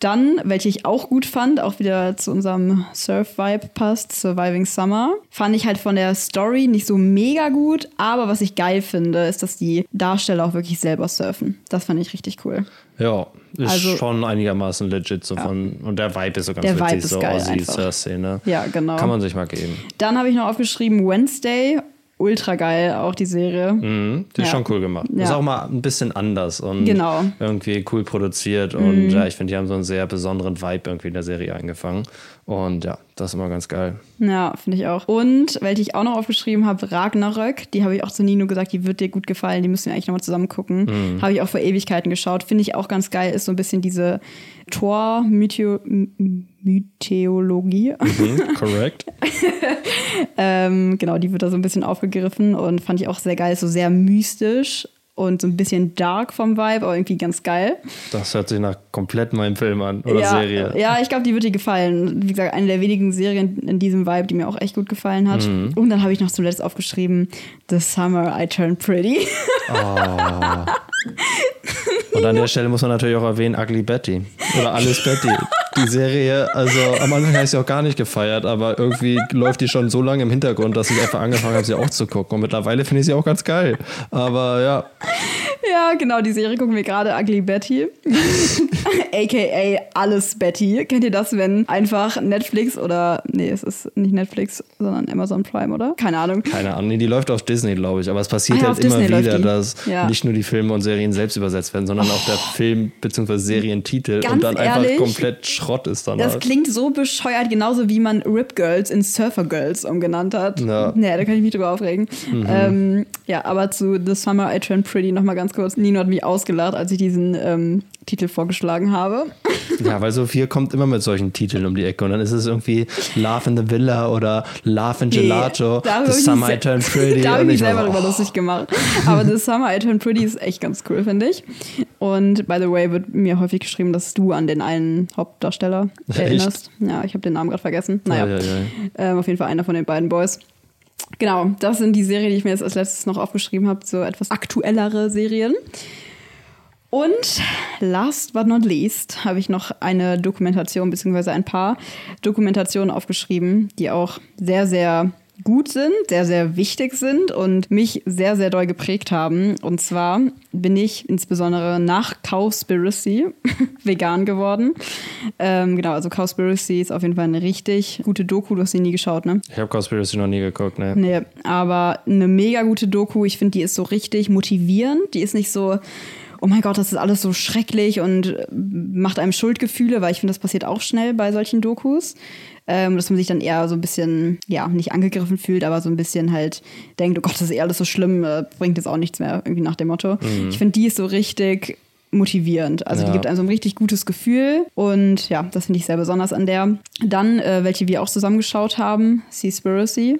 Dann, welche ich auch gut fand, auch wieder zu unserem Surf-Vibe passt, Surviving Summer, fand ich halt von der Story nicht so mega gut, aber was ich geil finde, ist, dass die Darsteller auch wirklich selber surfen. Das fand ich richtig cool. Ja, ist Also- schon einigermaßen legit so von. Und der Vibe ist so ganz Der Vibe witzig, ist so geil Aussie einfach. zur Szene. Ja, genau. Kann man sich mal geben. Dann habe ich noch aufgeschrieben Wednesday. Ultra geil, auch die Serie. Mhm, die ist Ja. schon cool gemacht. Ja. Ist auch mal ein bisschen anders und Genau. irgendwie cool produziert. Und ja, ich finde, die haben so einen sehr besonderen Vibe irgendwie in der Serie eingefangen. Und ja, das ist immer ganz geil. Ja, finde ich auch. Und, welche ich auch noch aufgeschrieben habe, Ragnarök, die habe ich auch zu Nino gesagt, die wird dir gut gefallen, die müssen wir eigentlich nochmal zusammen gucken. Mhm. Habe ich auch vor Ewigkeiten geschaut. Finde ich auch ganz geil, ist so ein bisschen diese Thor-Mythologie. Mhm, correct. ähm, genau, die wird da so ein bisschen aufgegriffen und fand ich auch sehr geil, ist so sehr mystisch und so ein bisschen dark vom Vibe, aber irgendwie ganz geil. Das hört sich nach komplett meinem Film an oder ja, Serie. Ja, ich glaube, die wird dir gefallen. Wie gesagt, eine der wenigen Serien in diesem Vibe, die mir auch echt gut gefallen hat. Mhm. Und dann habe ich noch zuletzt aufgeschrieben, The Summer I Turned Pretty. Und an der Stelle muss man natürlich auch erwähnen, Ugly Betty. Oder Alles Betty. Die Serie, also am Anfang habe ich sie auch gar nicht gefeiert, aber irgendwie läuft die schon so lange im Hintergrund, dass ich einfach angefangen habe, sie auch zu gucken. Und mittlerweile finde ich sie auch ganz geil. Aber ja, ja, genau, die Serie gucken wir gerade, Ugly Betty. AKA Alles Betty. Kennt ihr das, wenn einfach Netflix oder, nee, es ist nicht Netflix, sondern Amazon Prime, oder? Keine Ahnung. keine Ahnung. Nee, die läuft auf Disney, glaube ich. Aber es passiert Ah ja, halt immer Disney wieder, dass Ja. nicht nur die Filme und Serien selbst übersetzt werden, sondern auch der Film bzw. Serientitel Ganz und dann einfach ehrlich, komplett Schrott ist dann Das halt. klingt so bescheuert, genauso wie man Rip Girls in Surfer Girls umgenannt hat. Ja. Nee, da kann ich mich drüber aufregen. Ähm, ja, aber zu The Summer I Turned Pretty nochmal ganz kurz. Nino hat mich ausgelacht, als ich diesen ähm, Titel vorgeschlagen habe. Ja, weil Sophia kommt immer mit solchen Titeln um die Ecke und dann ist es irgendwie Love in the Villa oder Love in Gelato, darüber hab The Summer I Turned Pretty. da habe ich mich selber so, drüber oh, lustig gemacht. Aber The Summer I Turned Pretty ist echt ganz cool, finde ich. Und by the way, wird mir häufig geschrieben, dass du an den einen Hauptdarsteller Echt? erinnerst. Ja, ich habe den Namen gerade vergessen. Naja, Ei, ei, ei. Ähm, auf jeden Fall einer von den beiden Boys. Genau, das sind die Serien, die ich mir jetzt als letztes noch aufgeschrieben habe, so etwas aktuellere Serien. Und last but not least habe ich noch eine Dokumentation beziehungsweise ein paar Dokumentationen aufgeschrieben, die auch sehr, sehr gut sind, sehr, sehr wichtig sind und mich sehr, sehr doll geprägt haben. Und zwar bin ich insbesondere nach Cowspiracy vegan geworden. Ähm, genau, also Cowspiracy ist auf jeden Fall eine richtig gute Doku. Du hast sie nie geschaut, ne? Ich habe Conspiracy noch nie geguckt, ne? Nee, aber eine mega gute Doku. Ich finde, die ist so richtig motivierend. Die ist nicht so, oh mein Gott, das ist alles so schrecklich und äh, macht einem Schuldgefühle, weil ich finde, das passiert auch schnell bei solchen Dokus. Ähm, dass man sich dann eher so ein bisschen, ja, nicht angegriffen fühlt, aber so ein bisschen halt denkt, oh Gott, das ist eh alles so schlimm, äh, bringt jetzt auch nichts mehr, irgendwie nach dem Motto. Ich finde, die ist so richtig motivierend. Also die Ja. gibt einem so ein richtig gutes Gefühl und ja, das finde ich sehr besonders an der. Dann, äh, welche wir auch zusammengeschaut haben, Seaspiracy.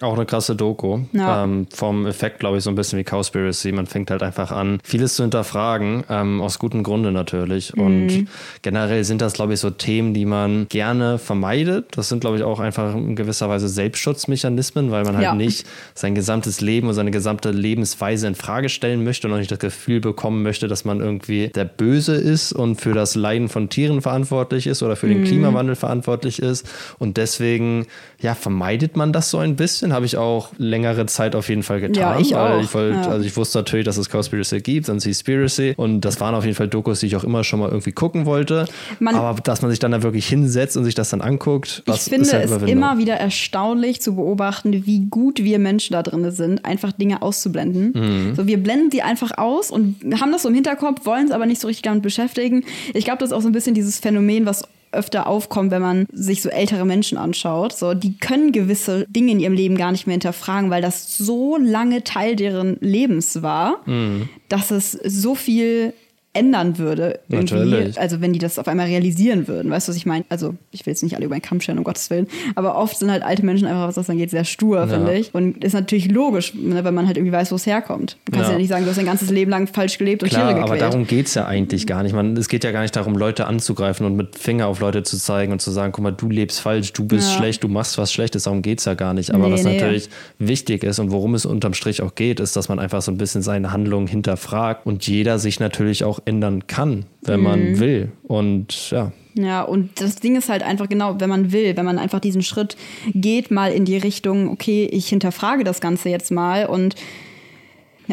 Auch eine krasse Doku. Ja. Ähm, vom Effekt, glaube ich, so ein bisschen wie Cowspiracy. Man fängt halt einfach an, vieles zu hinterfragen, ähm, aus gutem Grunde natürlich. Mhm. Und generell sind das, glaube ich, so Themen, die man gerne vermeidet. Das sind, glaube ich, auch einfach in gewisser Weise Selbstschutzmechanismen, weil man halt Ja. nicht sein gesamtes Leben und seine gesamte Lebensweise in Frage stellen möchte und auch nicht das Gefühl bekommen möchte, dass man irgendwie der Böse ist und für das Leiden von Tieren verantwortlich ist oder für Mhm. den Klimawandel verantwortlich ist. Und deswegen, ja, vermeidet man das so ein bisschen. Habe ich auch längere Zeit auf jeden Fall getan. Ja, ich auch, Ich wollte, ja. Also ich wusste natürlich, dass es Cowspiracy gibt und Seaspiracy. Und das waren auf jeden Fall Dokus, die ich auch immer schon mal irgendwie gucken wollte. Man- Aber dass man sich dann da wirklich hinsetzt und sich das dann anguckt, das Ich finde ist halt es immer wieder erstaunlich zu beobachten, wie gut wir Menschen da drin sind, einfach Dinge auszublenden. Mhm. So, wir blenden die einfach aus und haben das so im Hinterkopf, wollen es aber nicht so richtig damit beschäftigen. Ich glaube, das ist auch so ein bisschen dieses Phänomen, was öfter aufkommt, wenn man sich so ältere Menschen anschaut. So, die können gewisse Dinge in ihrem Leben gar nicht mehr hinterfragen, weil das so lange Teil deren Lebens war, Mhm. dass es so viel ändern würde. Natürlich. Also wenn die das auf einmal realisieren würden, weißt du, was ich meine? Also ich will jetzt nicht alle über einen Kamm scheren, um Gottes Willen, aber oft sind halt alte Menschen einfach, was das angeht, sehr stur, finde ich. Und ist natürlich logisch, ne, wenn man halt irgendwie weiß, wo es herkommt. Du kannst ja. Ja. nicht sagen, du hast dein ganzes Leben lang falsch gelebt und Klar, Tiere aber gequält. darum geht es ja eigentlich gar nicht. Man, es geht ja gar nicht darum, Leute anzugreifen und mit Finger auf Leute zu zeigen und zu sagen, guck mal, du lebst falsch, du bist Ja. schlecht, du machst was Schlechtes, darum geht es ja gar nicht. Aber Nee, was nee. natürlich wichtig ist und worum es unterm Strich auch geht, ist, dass man einfach so ein bisschen seine Handlungen hinterfragt und jeder sich natürlich auch ändern kann, wenn Mhm. man will. Und ja, Ja, und das Ding ist halt einfach genau, wenn man will, wenn man einfach diesen Schritt geht, mal in die Richtung, okay, ich hinterfrage das Ganze jetzt mal und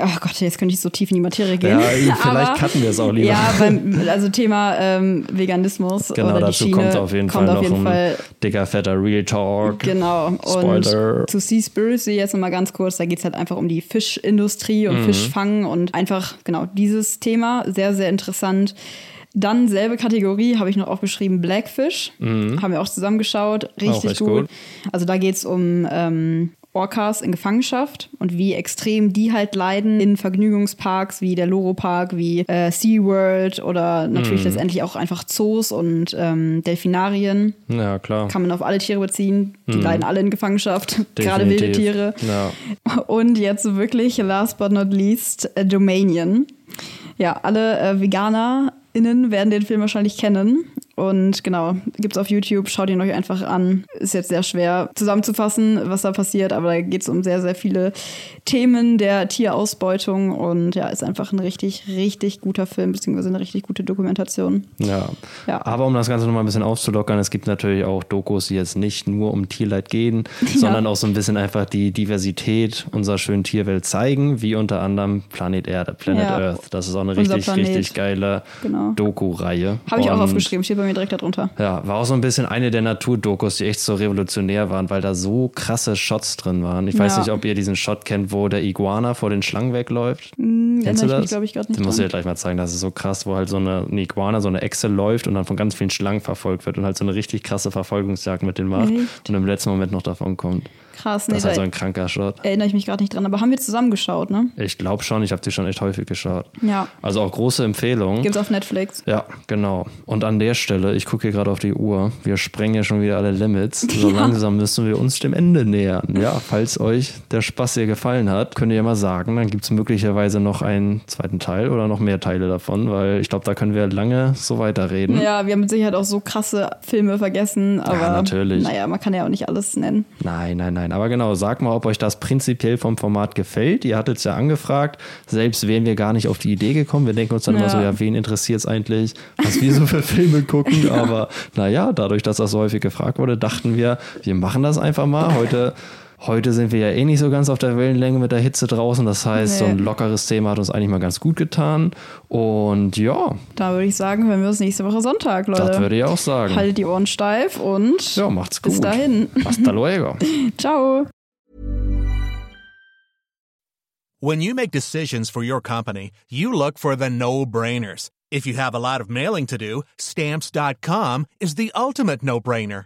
oh Gott, jetzt könnte ich so tief in die Materie gehen. Ja, vielleicht cutten wir es auch lieber. Ja, beim, also Thema ähm, Veganismus genau, oder die dazu Schiene kommt auf jeden kommt Fall auf noch jeden ein Fall dicker, fetter Real Talk. Genau. Spoiler. Und zu Seaspiracy jetzt nochmal ganz kurz, da geht es halt einfach um die Fischindustrie und Mhm. Fischfang und einfach, genau, dieses Thema, sehr, sehr interessant. Dann selbe Kategorie habe ich noch aufgeschrieben, Blackfish. Haben wir auch zusammengeschaut. Richtig Mhm. Auch gut. gut. Also da geht es um ähm, Orcas in Gefangenschaft und wie extrem die halt leiden in Vergnügungsparks wie der Loro Park, wie äh, SeaWorld oder natürlich Mhm. letztendlich auch einfach Zoos und ähm, Delfinarien Ja, klar. kann man auf alle Tiere beziehen. Die leiden alle in Gefangenschaft, gerade wilde Mhm. Tiere. Ja. Und jetzt wirklich, last but not least, äh, Domanion. Ja, alle äh, VeganerInnen werden den Film wahrscheinlich kennen. Und genau, gibt's auf YouTube, schaut ihn euch einfach an. Ist jetzt sehr schwer zusammenzufassen, was da passiert, aber da geht's um sehr, sehr viele Themen der Tierausbeutung und ja, ist einfach ein richtig, richtig guter Film, beziehungsweise eine richtig gute Dokumentation. Ja. Ja. Aber um das Ganze nochmal ein bisschen aufzulockern, es gibt natürlich auch Dokus, die jetzt nicht nur um Tierleid gehen, sondern auch so ein bisschen einfach die Diversität unserer schönen Tierwelt zeigen, wie unter anderem Planet Erde, Planet Ja. Earth. Das ist auch eine Unser richtig, Planet. richtig geile Genau. Doku-Reihe. Habe ich auch aufgeschrieben, steht bei mir direkt darunter. Ja, war auch so ein bisschen eine der Naturdokus, die echt so revolutionär waren, weil da so krasse Shots drin waren. Ich weiß Ja. nicht, ob ihr diesen Shot kennt, wo der Iguana vor den Schlangen wegläuft. Hm, Kennst du das? mich, ich, Den muss ich dran. dir gleich mal zeigen. Das ist so krass, wo halt so eine, eine Iguana, so eine Echse läuft und dann von ganz vielen Schlangen verfolgt wird und halt so eine richtig krasse Verfolgungsjagd mit denen macht Echt? und im letzten Moment noch davon kommt. Krass, nee, Das ist so da ein kranker Shot. erinnere ich mich gerade nicht dran. Aber haben wir zusammen geschaut, ne? Ich glaube schon, ich habe die schon echt häufig geschaut. Ja. Also auch große Empfehlung. Gibt's auf Netflix. Ja, genau. Und an der Stelle, ich gucke hier gerade auf die Uhr, wir sprengen ja schon wieder alle Limits. So langsam müssen wir uns dem Ende nähern. Ja, falls euch der Spaß hier gefallen hat, könnt ihr ja mal sagen, dann gibt es möglicherweise noch einen zweiten Teil oder noch mehr Teile davon, weil ich glaube, da können wir lange so weiterreden. Ja, wir haben mit Sicherheit auch so krasse Filme vergessen, aber natürlich. naja, man kann ja auch nicht alles nennen. Nein, nein, nein. Aber genau, sag mal, ob euch das prinzipiell vom Format gefällt. Ihr hattet es ja angefragt. Selbst wären wir gar nicht auf die Idee gekommen. Wir denken uns dann immer Ja. so, ja, wen interessiert es eigentlich, was wir so für Filme gucken. Aber naja, dadurch, dass das so häufig gefragt wurde, dachten wir, wir machen das einfach mal. Heute. Heute sind wir ja eh nicht so ganz auf der Wellenlänge mit der Hitze draußen. Das heißt, so ein Nee. lockeres Thema hat uns eigentlich mal ganz gut getan. Und ja, Da würde ich sagen, hören wir uns nächste Woche Sonntag, Leute. das würde ich auch sagen. Haltet die Ohren steif und ja, macht's gut. bis dahin. Hasta luego. Ciao. When you make decisions for your company, you look for the no brainers. If you have a lot of mailing to do, stamps.com is the ultimate no brainer.